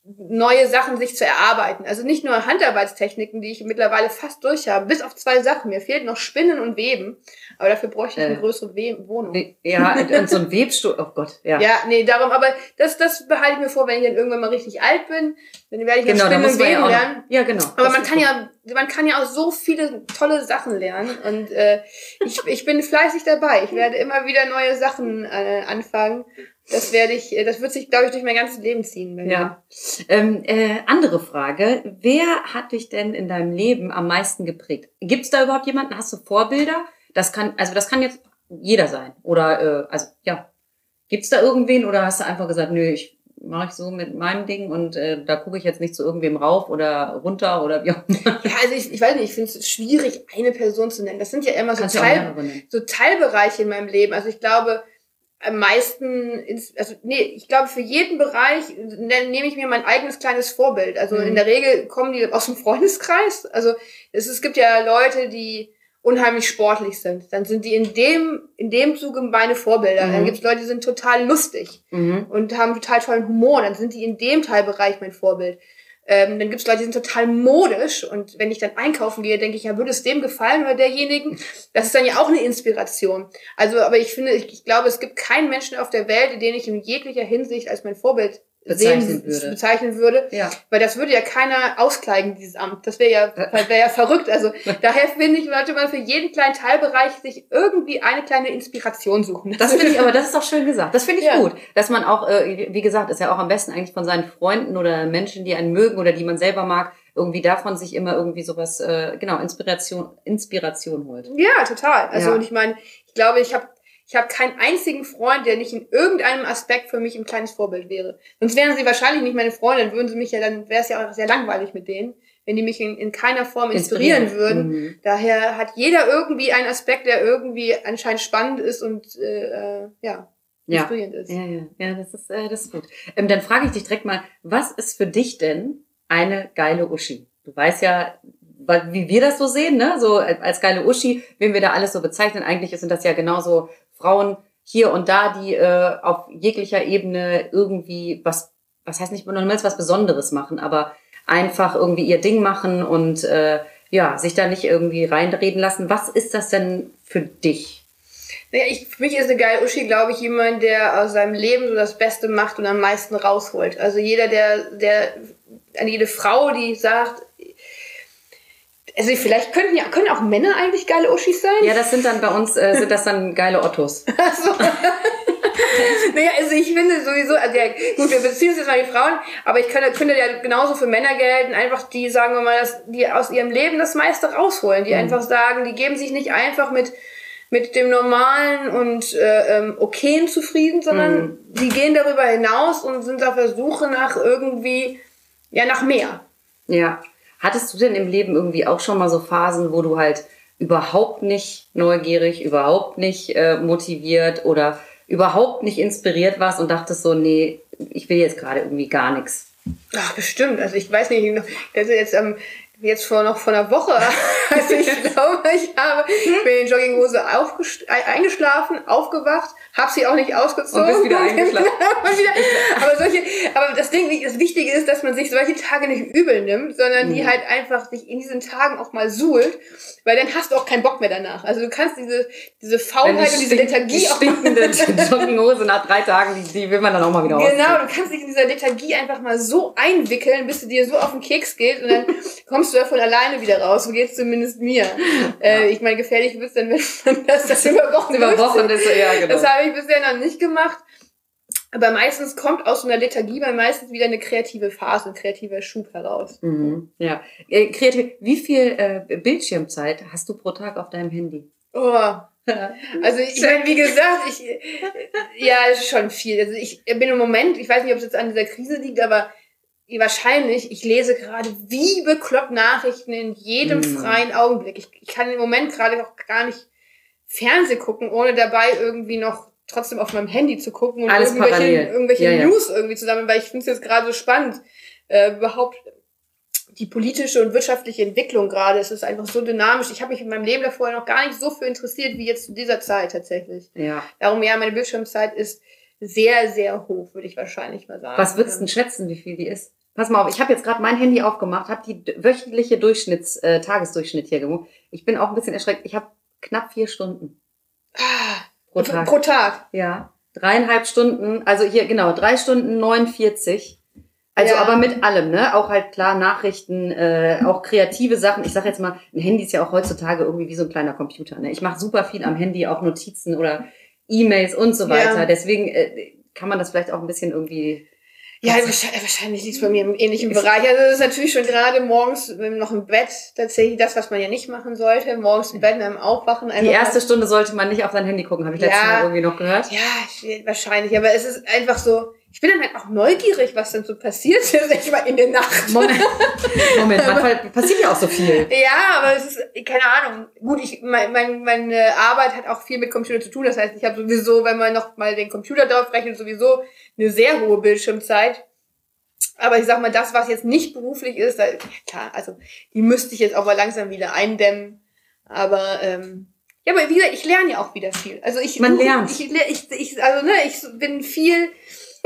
Speaker 2: neue Sachen sich zu erarbeiten. Also nicht nur Handarbeitstechniken, die ich mittlerweile fast durch habe, bis auf zwei Sachen. Mir fehlt noch Spinnen und Weben, aber dafür bräuchte ich eine äh, größere We Wohnung.
Speaker 1: Ja, und so ein Webstuhl, oh Gott, ja.
Speaker 2: Ja, nee, darum, aber das, das behalte ich mir vor, wenn ich dann irgendwann mal richtig alt bin, dann werde ich genau, Spinnen und Weben ja lernen.
Speaker 1: Ja, genau.
Speaker 2: Aber man kann ja, man kann ja auch so viele tolle Sachen lernen und äh, ich, ich bin fleißig dabei. Ich werde immer wieder neue Sachen äh, anfangen das werde ich, äh, das wird sich, glaube ich, durch mein ganzes Leben ziehen.
Speaker 1: ja. Ähm, äh, andere Frage. Wer hat dich denn in deinem Leben am meisten geprägt? Gibt es da überhaupt jemanden? Hast du Vorbilder? Das kann, also das kann jetzt jeder sein. Oder, äh, also, ja. Gibt es da irgendwen oder hast du einfach gesagt, nö, ich mache ich so mit meinem Ding und äh, da gucke ich jetzt nicht zu irgendwem rauf oder runter oder wie auch immer.
Speaker 2: Ja, also ich, ich weiß nicht, ich finde es schwierig, eine Person zu nennen. Das sind ja immer so, Teil, so Teilbereiche in meinem Leben. Also ich glaube, am meisten, ins, also nee, ich glaube, für jeden Bereich nehme ich mir mein eigenes kleines Vorbild. Also mhm. in der Regel kommen die aus dem Freundeskreis. Also es, es gibt ja Leute, die unheimlich sportlich sind. Dann sind die in dem, in dem Zuge meine Vorbilder. Mhm. Dann gibt es Leute, die sind total lustig mhm. und haben total tollen Humor. Dann sind die in dem Teilbereich mein Vorbild. Ähm, dann gibt es Leute, die sind total modisch und wenn ich dann einkaufen gehe, denke ich, ja, würde es dem gefallen oder derjenigen? Das ist dann ja auch eine Inspiration. Also, aber ich finde, ich, ich glaube, es gibt keinen Menschen auf der Welt, den ich in jeglicher Hinsicht als mein Vorbild bezeichnen würde. bezeichnen würde. Ja. Weil das würde ja keiner auskleiden, dieses Amt. Das wäre ja, wäre ja verrückt. Also daher finde ich, sollte man für jeden kleinen Teilbereich sich irgendwie eine kleine Inspiration suchen.
Speaker 1: Das finde ich, aber das ist auch schön gesagt. Das finde ich ja. gut. Dass man auch, äh, wie gesagt, ist ja auch am besten eigentlich von seinen Freunden oder Menschen, die einen mögen oder die man selber mag, irgendwie davon sich immer irgendwie sowas, äh, genau, Inspiration, Inspiration holt.
Speaker 2: Ja, total. Also ja. und ich meine, ich glaube, ich habe ich habe keinen einzigen Freund, der nicht in irgendeinem Aspekt für mich ein kleines Vorbild wäre. Sonst wären sie wahrscheinlich nicht meine Freunde, dann würden sie mich ja, dann wäre es ja auch sehr langweilig mit denen, wenn die mich in, in keiner Form inspirieren, inspirieren. würden. Mhm. Daher hat jeder irgendwie einen Aspekt, der irgendwie anscheinend spannend ist und äh, äh ja, inspirierend
Speaker 1: ist. Ja, ja, ja, das ist, äh, das ist gut. Ähm, dann frage ich dich direkt mal, was ist für dich denn eine geile Uschi? Du weißt ja, wie wir das so sehen, ne? So als geile Uschi, wenn wir da alles so bezeichnen, eigentlich sind das ja genauso Frauen hier und da, die äh, auf jeglicher Ebene irgendwie was, was heißt nicht nur was Besonderes machen, aber einfach irgendwie ihr Ding machen und äh, ja, sich da nicht irgendwie reinreden lassen. Was ist das denn für dich?
Speaker 2: Naja, ich, für mich ist eine geile Uschi, glaube ich, jemand, der aus seinem Leben so das Beste macht und am meisten rausholt. Also jeder, der, der, an jede Frau, die sagt, also vielleicht könnten ja können auch Männer eigentlich geile Uschis sein.
Speaker 1: Ja, das sind dann bei uns äh, sind das dann geile Ottos. Ach so.
Speaker 2: naja, also ich finde sowieso, also ja, gut, wir beziehen uns jetzt mal die Frauen, aber ich könnte, könnte ja genauso für Männer gelten, einfach die, sagen wir mal, dass die aus ihrem Leben das meiste rausholen, die mhm. einfach sagen, die geben sich nicht einfach mit mit dem Normalen und äh, ähm, Okayen zufrieden, sondern mhm. die gehen darüber hinaus und sind auf der Suche nach irgendwie, ja, nach mehr.
Speaker 1: Ja. Hattest du denn im Leben irgendwie auch schon mal so Phasen, wo du halt überhaupt nicht neugierig, überhaupt nicht äh, motiviert oder überhaupt nicht inspiriert warst und dachtest so, nee, ich will jetzt gerade irgendwie gar nichts?
Speaker 2: Ach, bestimmt. Also ich weiß nicht, das ist jetzt am jetzt vor noch vor einer Woche. Also ich glaube, ich habe bin in Jogginghose eingeschlafen, aufgewacht, habe sie auch nicht ausgezogen.
Speaker 1: Und bist wieder eingeschlafen.
Speaker 2: aber solche, aber das Ding, das Wichtige ist, dass man sich solche Tage nicht übel nimmt, sondern mhm. die halt einfach sich in diesen Tagen auch mal suhlt, weil dann hast du auch keinen Bock mehr danach. Also du kannst diese diese Faulheit und diese Lethargie
Speaker 1: auch stinkende Jogginghose nach drei Tagen, die, die will man dann auch mal wieder
Speaker 2: Genau, ausziehen. du kannst dich in dieser Lethargie einfach mal so einwickeln, bis du dir so auf den Keks geht und dann kommst du ja von alleine wieder raus. So geht's zumindest mir. Äh, ich meine, gefährlich wird's dann, wenn man das, das über Wochen
Speaker 1: über Wochen ist, ja, genau.
Speaker 2: Das habe ich bisher noch nicht gemacht. Aber meistens kommt aus so einer Lethargie bei meistens wieder eine kreative Phase, ein kreativer Schub heraus.
Speaker 1: Mhm. Ja. Äh, kreativ. Wie viel äh, Bildschirmzeit hast du pro Tag auf deinem Handy?
Speaker 2: Oh. Also ich meine, wie gesagt, ich ja, schon viel. Also ich bin im Moment, ich weiß nicht, ob es jetzt an dieser Krise liegt, aber wahrscheinlich, ich lese gerade wie bekloppt Nachrichten in jedem
Speaker 1: Mm.
Speaker 2: freien Augenblick. Ich, ich kann im Moment gerade auch gar nicht Fernseh gucken, ohne dabei irgendwie noch trotzdem auf meinem Handy zu gucken und
Speaker 1: Alles
Speaker 2: irgendwelche,
Speaker 1: parallel.
Speaker 2: irgendwelche
Speaker 1: Ja, ja.
Speaker 2: News irgendwie zusammen, weil ich finde es jetzt gerade so spannend, äh, überhaupt die politische und wirtschaftliche Entwicklung gerade. Es ist einfach so dynamisch. Ich habe mich in meinem Leben davor noch gar nicht so für interessiert wie jetzt zu dieser Zeit tatsächlich.
Speaker 1: Ja.
Speaker 2: Darum ja, meine Bildschirmzeit ist sehr, sehr hoch, würde ich wahrscheinlich mal sagen.
Speaker 1: Was würdest du denn schätzen, wie viel die ist? Pass mal auf, ich habe jetzt gerade mein Handy aufgemacht, habe die wöchentliche Durchschnitts, äh, Tagesdurchschnitt hier geguckt. Ich bin auch ein bisschen erschreckt. Ich habe knapp vier Stunden
Speaker 2: Ah,
Speaker 1: pro Tag.
Speaker 2: Pro Tag.
Speaker 1: Ja, dreieinhalb Stunden, also hier genau, drei Stunden 49. Also
Speaker 2: Ja.
Speaker 1: aber mit allem, ne? Auch halt klar Nachrichten, äh, auch kreative Sachen. Ich sage jetzt mal, ein Handy ist ja auch heutzutage irgendwie wie so ein kleiner Computer. Ne? Ich mache super viel am Handy, auch Notizen oder E-Mails und so
Speaker 2: Ja.
Speaker 1: weiter. Deswegen äh, kann man das vielleicht auch ein bisschen irgendwie.
Speaker 2: Ja, wahrscheinlich, wahrscheinlich liegt es bei mir im ähnlichen Bereich. Also das ist natürlich schon gerade morgens noch im Bett tatsächlich das, was man ja nicht machen sollte. Morgens im Bett beim Aufwachen.
Speaker 1: Die erste Stunde sollte man nicht auf sein Handy gucken, habe ich letztes
Speaker 2: Ja.
Speaker 1: Mal irgendwie noch gehört.
Speaker 2: Ja, ich- wahrscheinlich. Aber es ist einfach so, ich bin dann halt auch neugierig, was denn so passiert ist, ich mal in der Nacht.
Speaker 1: Moment, Moment, manchmal passiert ja auch so viel.
Speaker 2: Ja, aber es ist, keine Ahnung. Gut, ich, mein, mein, meine Arbeit hat auch viel mit Computer zu tun. Das heißt, ich habe sowieso, wenn man noch mal den Computer drauf rechnet, sowieso eine sehr hohe Bildschirmzeit. Aber ich sag mal, das, was jetzt nicht beruflich ist, da, klar, also die müsste ich jetzt auch mal langsam wieder eindämmen. Aber ähm, ja, aber wie gesagt, ich lerne ja auch wieder viel. Also ich
Speaker 1: Man lernt.
Speaker 2: Ich, ich, ich, also ne, ich bin viel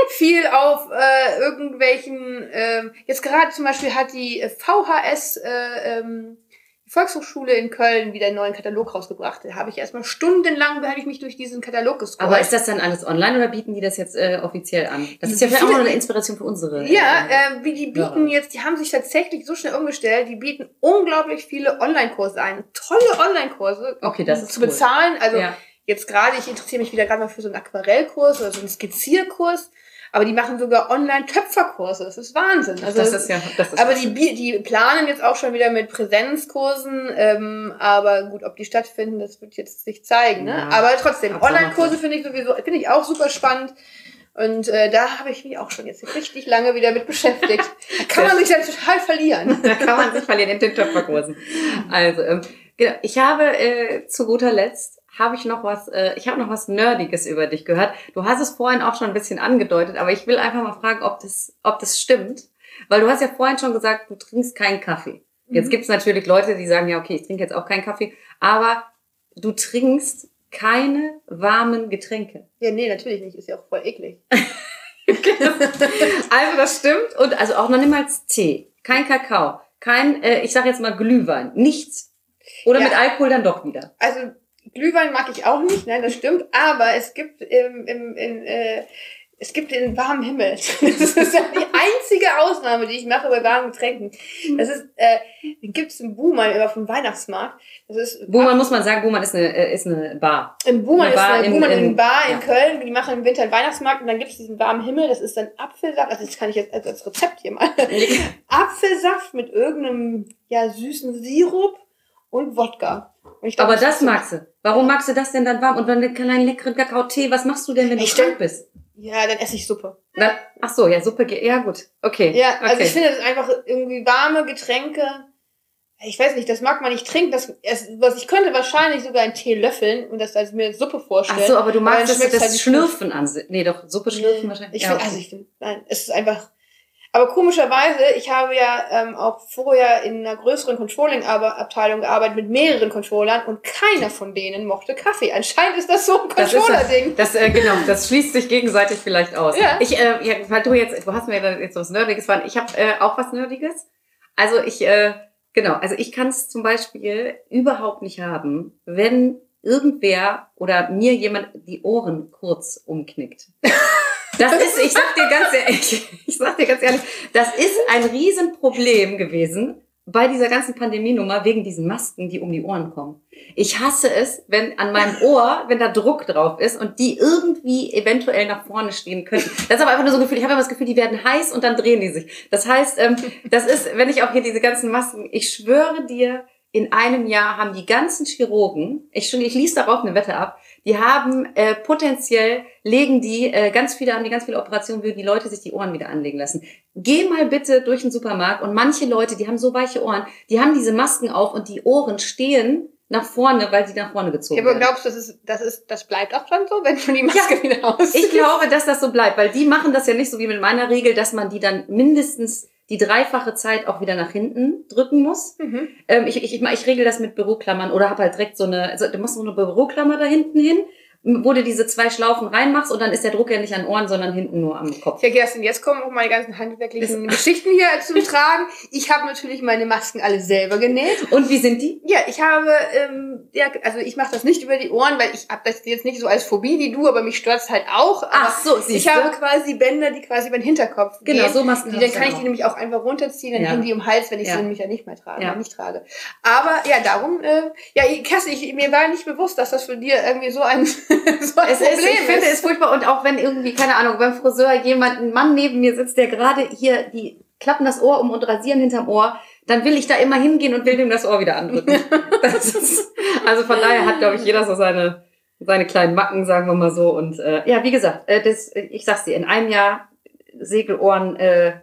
Speaker 2: viel auf äh, irgendwelchen, ähm, jetzt gerade zum Beispiel hat die äh, VHS, äh, ähm, Volkshochschule in Köln wieder einen neuen Katalog rausgebracht. Da habe ich erstmal stundenlang, habe ich mich durch diesen Katalog gescrollt.
Speaker 1: Aber ist das dann alles online oder bieten die das jetzt äh, offiziell an? Das ist ja vielleicht auch noch eine Inspiration für unsere.
Speaker 2: ja,
Speaker 1: äh,
Speaker 2: äh, wie die bieten jetzt, die haben sich tatsächlich so schnell umgestellt, die bieten unglaublich viele Online-Kurse ein. Tolle Online-Kurse.
Speaker 1: Okay, das ist
Speaker 2: Zu
Speaker 1: cool.
Speaker 2: bezahlen. Also
Speaker 1: ja.
Speaker 2: jetzt gerade, ich interessiere mich wieder gerade mal für so einen Aquarellkurs oder so einen Skizzierkurs. Aber die machen sogar Online-Töpferkurse. Das ist Wahnsinn. Also
Speaker 1: das ist ja. Das ist
Speaker 2: Aber die, die planen jetzt auch schon wieder mit Präsenzkursen, ähm, aber gut, ob die stattfinden, das wird jetzt sich zeigen. Ne?
Speaker 1: Ja.
Speaker 2: Aber trotzdem, Online-Kurse finde ich sowieso, finde ich auch super spannend. Und äh, da habe ich mich auch schon jetzt richtig lange wieder mit beschäftigt. Da kann man sich dann total verlieren.
Speaker 1: da kann man sich verlieren in den Töpferkursen. Also, ähm, genau. Ich habe äh, zu guter Letzt habe ich noch was, äh, ich habe noch was Nerdiges über dich gehört. Du hast es vorhin auch schon ein bisschen angedeutet, aber ich will einfach mal fragen, ob das, ob das stimmt. Weil du hast ja vorhin schon gesagt, du trinkst keinen Kaffee. Jetzt
Speaker 2: Mhm.
Speaker 1: gibt es natürlich Leute, die sagen, ja, okay, ich trinke jetzt auch keinen Kaffee, aber du trinkst keine warmen Getränke.
Speaker 2: Ja, nee, natürlich nicht. Ist ja auch voll eklig.
Speaker 1: Also das stimmt. Und also auch noch niemals Tee, kein Kakao, kein, äh, ich sage jetzt mal Glühwein, nichts. Oder
Speaker 2: Ja.
Speaker 1: mit Alkohol dann doch wieder.
Speaker 2: Also Glühwein mag ich auch nicht, nein, das stimmt. Aber es gibt im, im, in, äh, es gibt den warmen Himmel. Das ist ja die einzige Ausnahme, die ich mache bei warmen Getränken. Das ist, äh, den gibt's im Buhmann immer vom Weihnachtsmarkt. Das ist
Speaker 1: Buhmann muss man sagen, Buhmann ist eine, äh, ist eine Bar.
Speaker 2: Im Buhmann ist eine
Speaker 1: in-
Speaker 2: Buhmann in,
Speaker 1: in-
Speaker 2: Bar in
Speaker 1: ja.
Speaker 2: Köln. Die machen im Winter einen Weihnachtsmarkt und dann gibt's diesen warmen Himmel. Das ist dann Apfelsaft. Also das kann ich jetzt als, als Rezept hier mal. Apfelsaft mit irgendeinem ja süßen Sirup und Wodka. Glaub,
Speaker 1: Aber das magst du. Warum magst du das denn dann warm? Und dann einen kleinen leckeren Kakao-Tee, was machst du denn, wenn du
Speaker 2: Ich
Speaker 1: krank bist?
Speaker 2: Ja, dann esse ich Suppe.
Speaker 1: Dann, ach so, ja, Suppe, geht- ja gut, okay.
Speaker 2: Ja, also
Speaker 1: okay.
Speaker 2: ich finde das ist einfach irgendwie warme Getränke. Ich weiß nicht, das mag man nicht trinken. Das, was ich könnte wahrscheinlich sogar einen Tee löffeln und das als mir Suppe vorstellen.
Speaker 1: Ach so, aber du magst das, das
Speaker 2: halt
Speaker 1: Schlürfen an. Nee, doch, Suppe schlürfen wahrscheinlich.
Speaker 2: Ich
Speaker 1: Ja,
Speaker 2: finde,
Speaker 1: okay.
Speaker 2: also ich finde, nein, es ist einfach. Aber komischerweise, ich habe ja ähm, auch vorher in einer größeren Controlling-Abteilung gearbeitet mit mehreren Controllern und keiner von denen mochte Kaffee. Anscheinend ist das so ein
Speaker 1: Das ist das,
Speaker 2: Controller-Ding.
Speaker 1: das äh, genau, das schließt sich gegenseitig vielleicht aus.
Speaker 2: Ja.
Speaker 1: Ich, äh, ja, weil du jetzt, du hast mir jetzt was Nerdiges verraten. Ich habe äh, auch was Nerdiges. Also ich, äh, genau, also ich kann es zum Beispiel überhaupt nicht haben, wenn irgendwer oder mir jemand die Ohren kurz umknickt. Das ist, ich sag dir ganz ehrlich, ich sag dir ganz ehrlich, das ist ein Riesenproblem gewesen, bei dieser ganzen Pandemienummer wegen diesen Masken, die um die Ohren kommen. Ich hasse es, wenn an meinem Ohr, wenn da Druck drauf ist und die irgendwie eventuell nach vorne stehen könnten. Das ist aber einfach nur so ein Gefühl, ich habe immer das Gefühl, die werden heiß und dann drehen die sich. Das heißt, ähm, das ist, wenn ich auch hier diese ganzen Masken, ich schwöre dir, in einem Jahr haben die ganzen Chirurgen, ich, schon, ich ließ darauf eine Wette ab, die haben äh, potenziell, legen die äh, ganz viele, haben die ganz viele Operationen, würden die Leute sich die Ohren wieder anlegen lassen. Geh mal bitte durch den Supermarkt und manche Leute, die haben so weiche Ohren, die haben diese Masken auf und die Ohren stehen nach vorne, weil sie nach vorne gezogen werden.
Speaker 2: Ja, aber glaubst du, das ist, das ist, das bleibt auch dann so, wenn du die Maske ja, wieder aus?
Speaker 1: Ich glaube, dass das so bleibt, weil die machen das ja nicht so wie mit meiner Regel, dass man die dann mindestens die dreifache Zeit auch wieder nach hinten drücken muss. Mhm. Ähm, ich, ich, ich, ich regel das mit Büroklammern oder habe halt direkt so eine, also du machst so eine Büroklammer da hinten hin wo du diese zwei Schlaufen reinmachst und dann ist der Druck ja nicht an Ohren, sondern hinten nur am Kopf.
Speaker 2: Ja, Kerstin, jetzt kommen auch meine ganzen handwerklichen Geschichten hier zum Tragen. Ich habe natürlich meine Masken alle selber genäht.
Speaker 1: Und wie sind die?
Speaker 2: Ja, ich habe, ähm, ja, also ich mache das nicht über die Ohren, weil ich habe das jetzt nicht so als Phobie wie du, aber mich stört's halt auch. Aber
Speaker 1: Ach so,
Speaker 2: siehst Ich habe quasi Bänder, die quasi über den Hinterkopf
Speaker 1: Genau, so Masken
Speaker 2: die, Dann kann ich die nämlich auch einfach runterziehen, dann ja. hängen die um Hals, wenn ich ja. sie nämlich ja nicht mehr trage, ja. nicht trage. Aber ja, darum, äh, ja, Kerstin, ich, mir war nicht bewusst, dass das für dir irgendwie so ein, so ein
Speaker 1: ist, ich finde es furchtbar. Und auch wenn irgendwie, keine Ahnung, beim Friseur jemand, ein Mann neben mir sitzt, der gerade hier, die klappen das Ohr um und rasieren hinterm Ohr, dann will ich da immer hingehen und will dem das Ohr wieder andrücken. ist, also von daher hat, glaube ich, jeder so seine, seine kleinen Macken, sagen wir mal so. Und äh, ja, wie gesagt, äh, das, ich sag's dir, in einem Jahr Segelohren äh,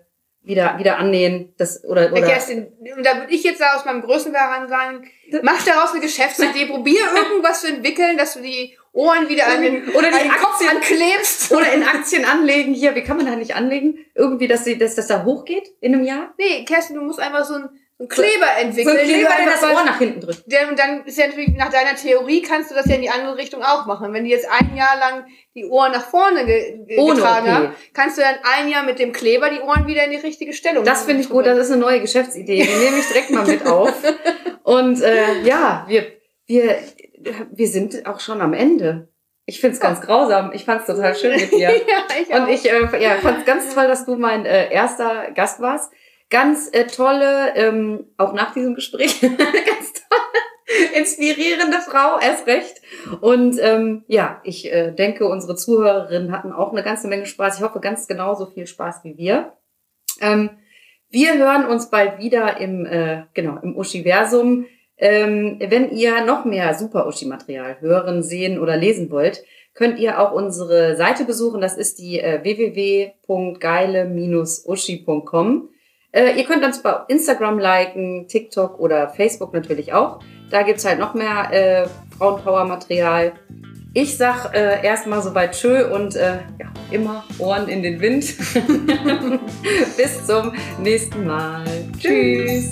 Speaker 1: wieder, wieder annähen. Das, oder, oder
Speaker 2: Kerstin, und da würde ich jetzt aus meinem Größenwahn sagen, mach daraus eine Geschäftsidee, probier irgendwas zu entwickeln, dass du die Ohren wieder an den,
Speaker 1: oder die
Speaker 2: an
Speaker 1: Kopf anklebst. Oder in Aktien anlegen. Hier, wie kann man da nicht anlegen? Irgendwie, dass, sie, dass das da hochgeht in einem Jahr?
Speaker 2: Nee, Kerstin, du musst einfach so ein einen Kleber entwickeln.
Speaker 1: So ein Kleber, der das Ohr nach hinten drückt.
Speaker 2: Der, und dann ist ja natürlich, nach deiner Theorie kannst du das ja in die andere Richtung auch machen. Wenn die jetzt ein Jahr lang die Ohren nach vorne ge Ohne getragen okay. haben, kannst du dann ein Jahr mit dem Kleber die Ohren wieder in die richtige Stellung
Speaker 1: Das finde ich gut, das ist eine neue Geschäftsidee. Die nehme ich direkt mal mit auf. Und äh, ja, wir, wir, wir sind auch schon am Ende. Ich find's ganz oh. grausam. Ich fand's total schön mit dir. ja, ich auch. Und ich äh, ja, fand's ganz toll, dass du mein äh, erster Gast warst. Ganz äh, tolle, ähm, auch nach diesem Gespräch, ganz tolle, inspirierende Frau, erst recht. Und ähm, ja, ich äh, denke, unsere Zuhörerinnen hatten auch eine ganze Menge Spaß. Ich hoffe, ganz genauso viel Spaß wie wir. Ähm, wir hören uns bald wieder im, äh, genau, im Uschiversum. Ähm, wenn ihr noch mehr Super-Uschi-Material hören, sehen oder lesen wollt, könnt ihr auch unsere Seite besuchen. Das ist die äh, www.geile-uschi.com. Äh, ihr könnt uns bei Instagram liken, TikTok oder Facebook natürlich auch. Da gibt's halt noch mehr äh, Frauenpower-Material. Ich sag äh, erstmal soweit tschö und äh, ja, immer Ohren in den Wind. Bis zum nächsten Mal. Tschüss.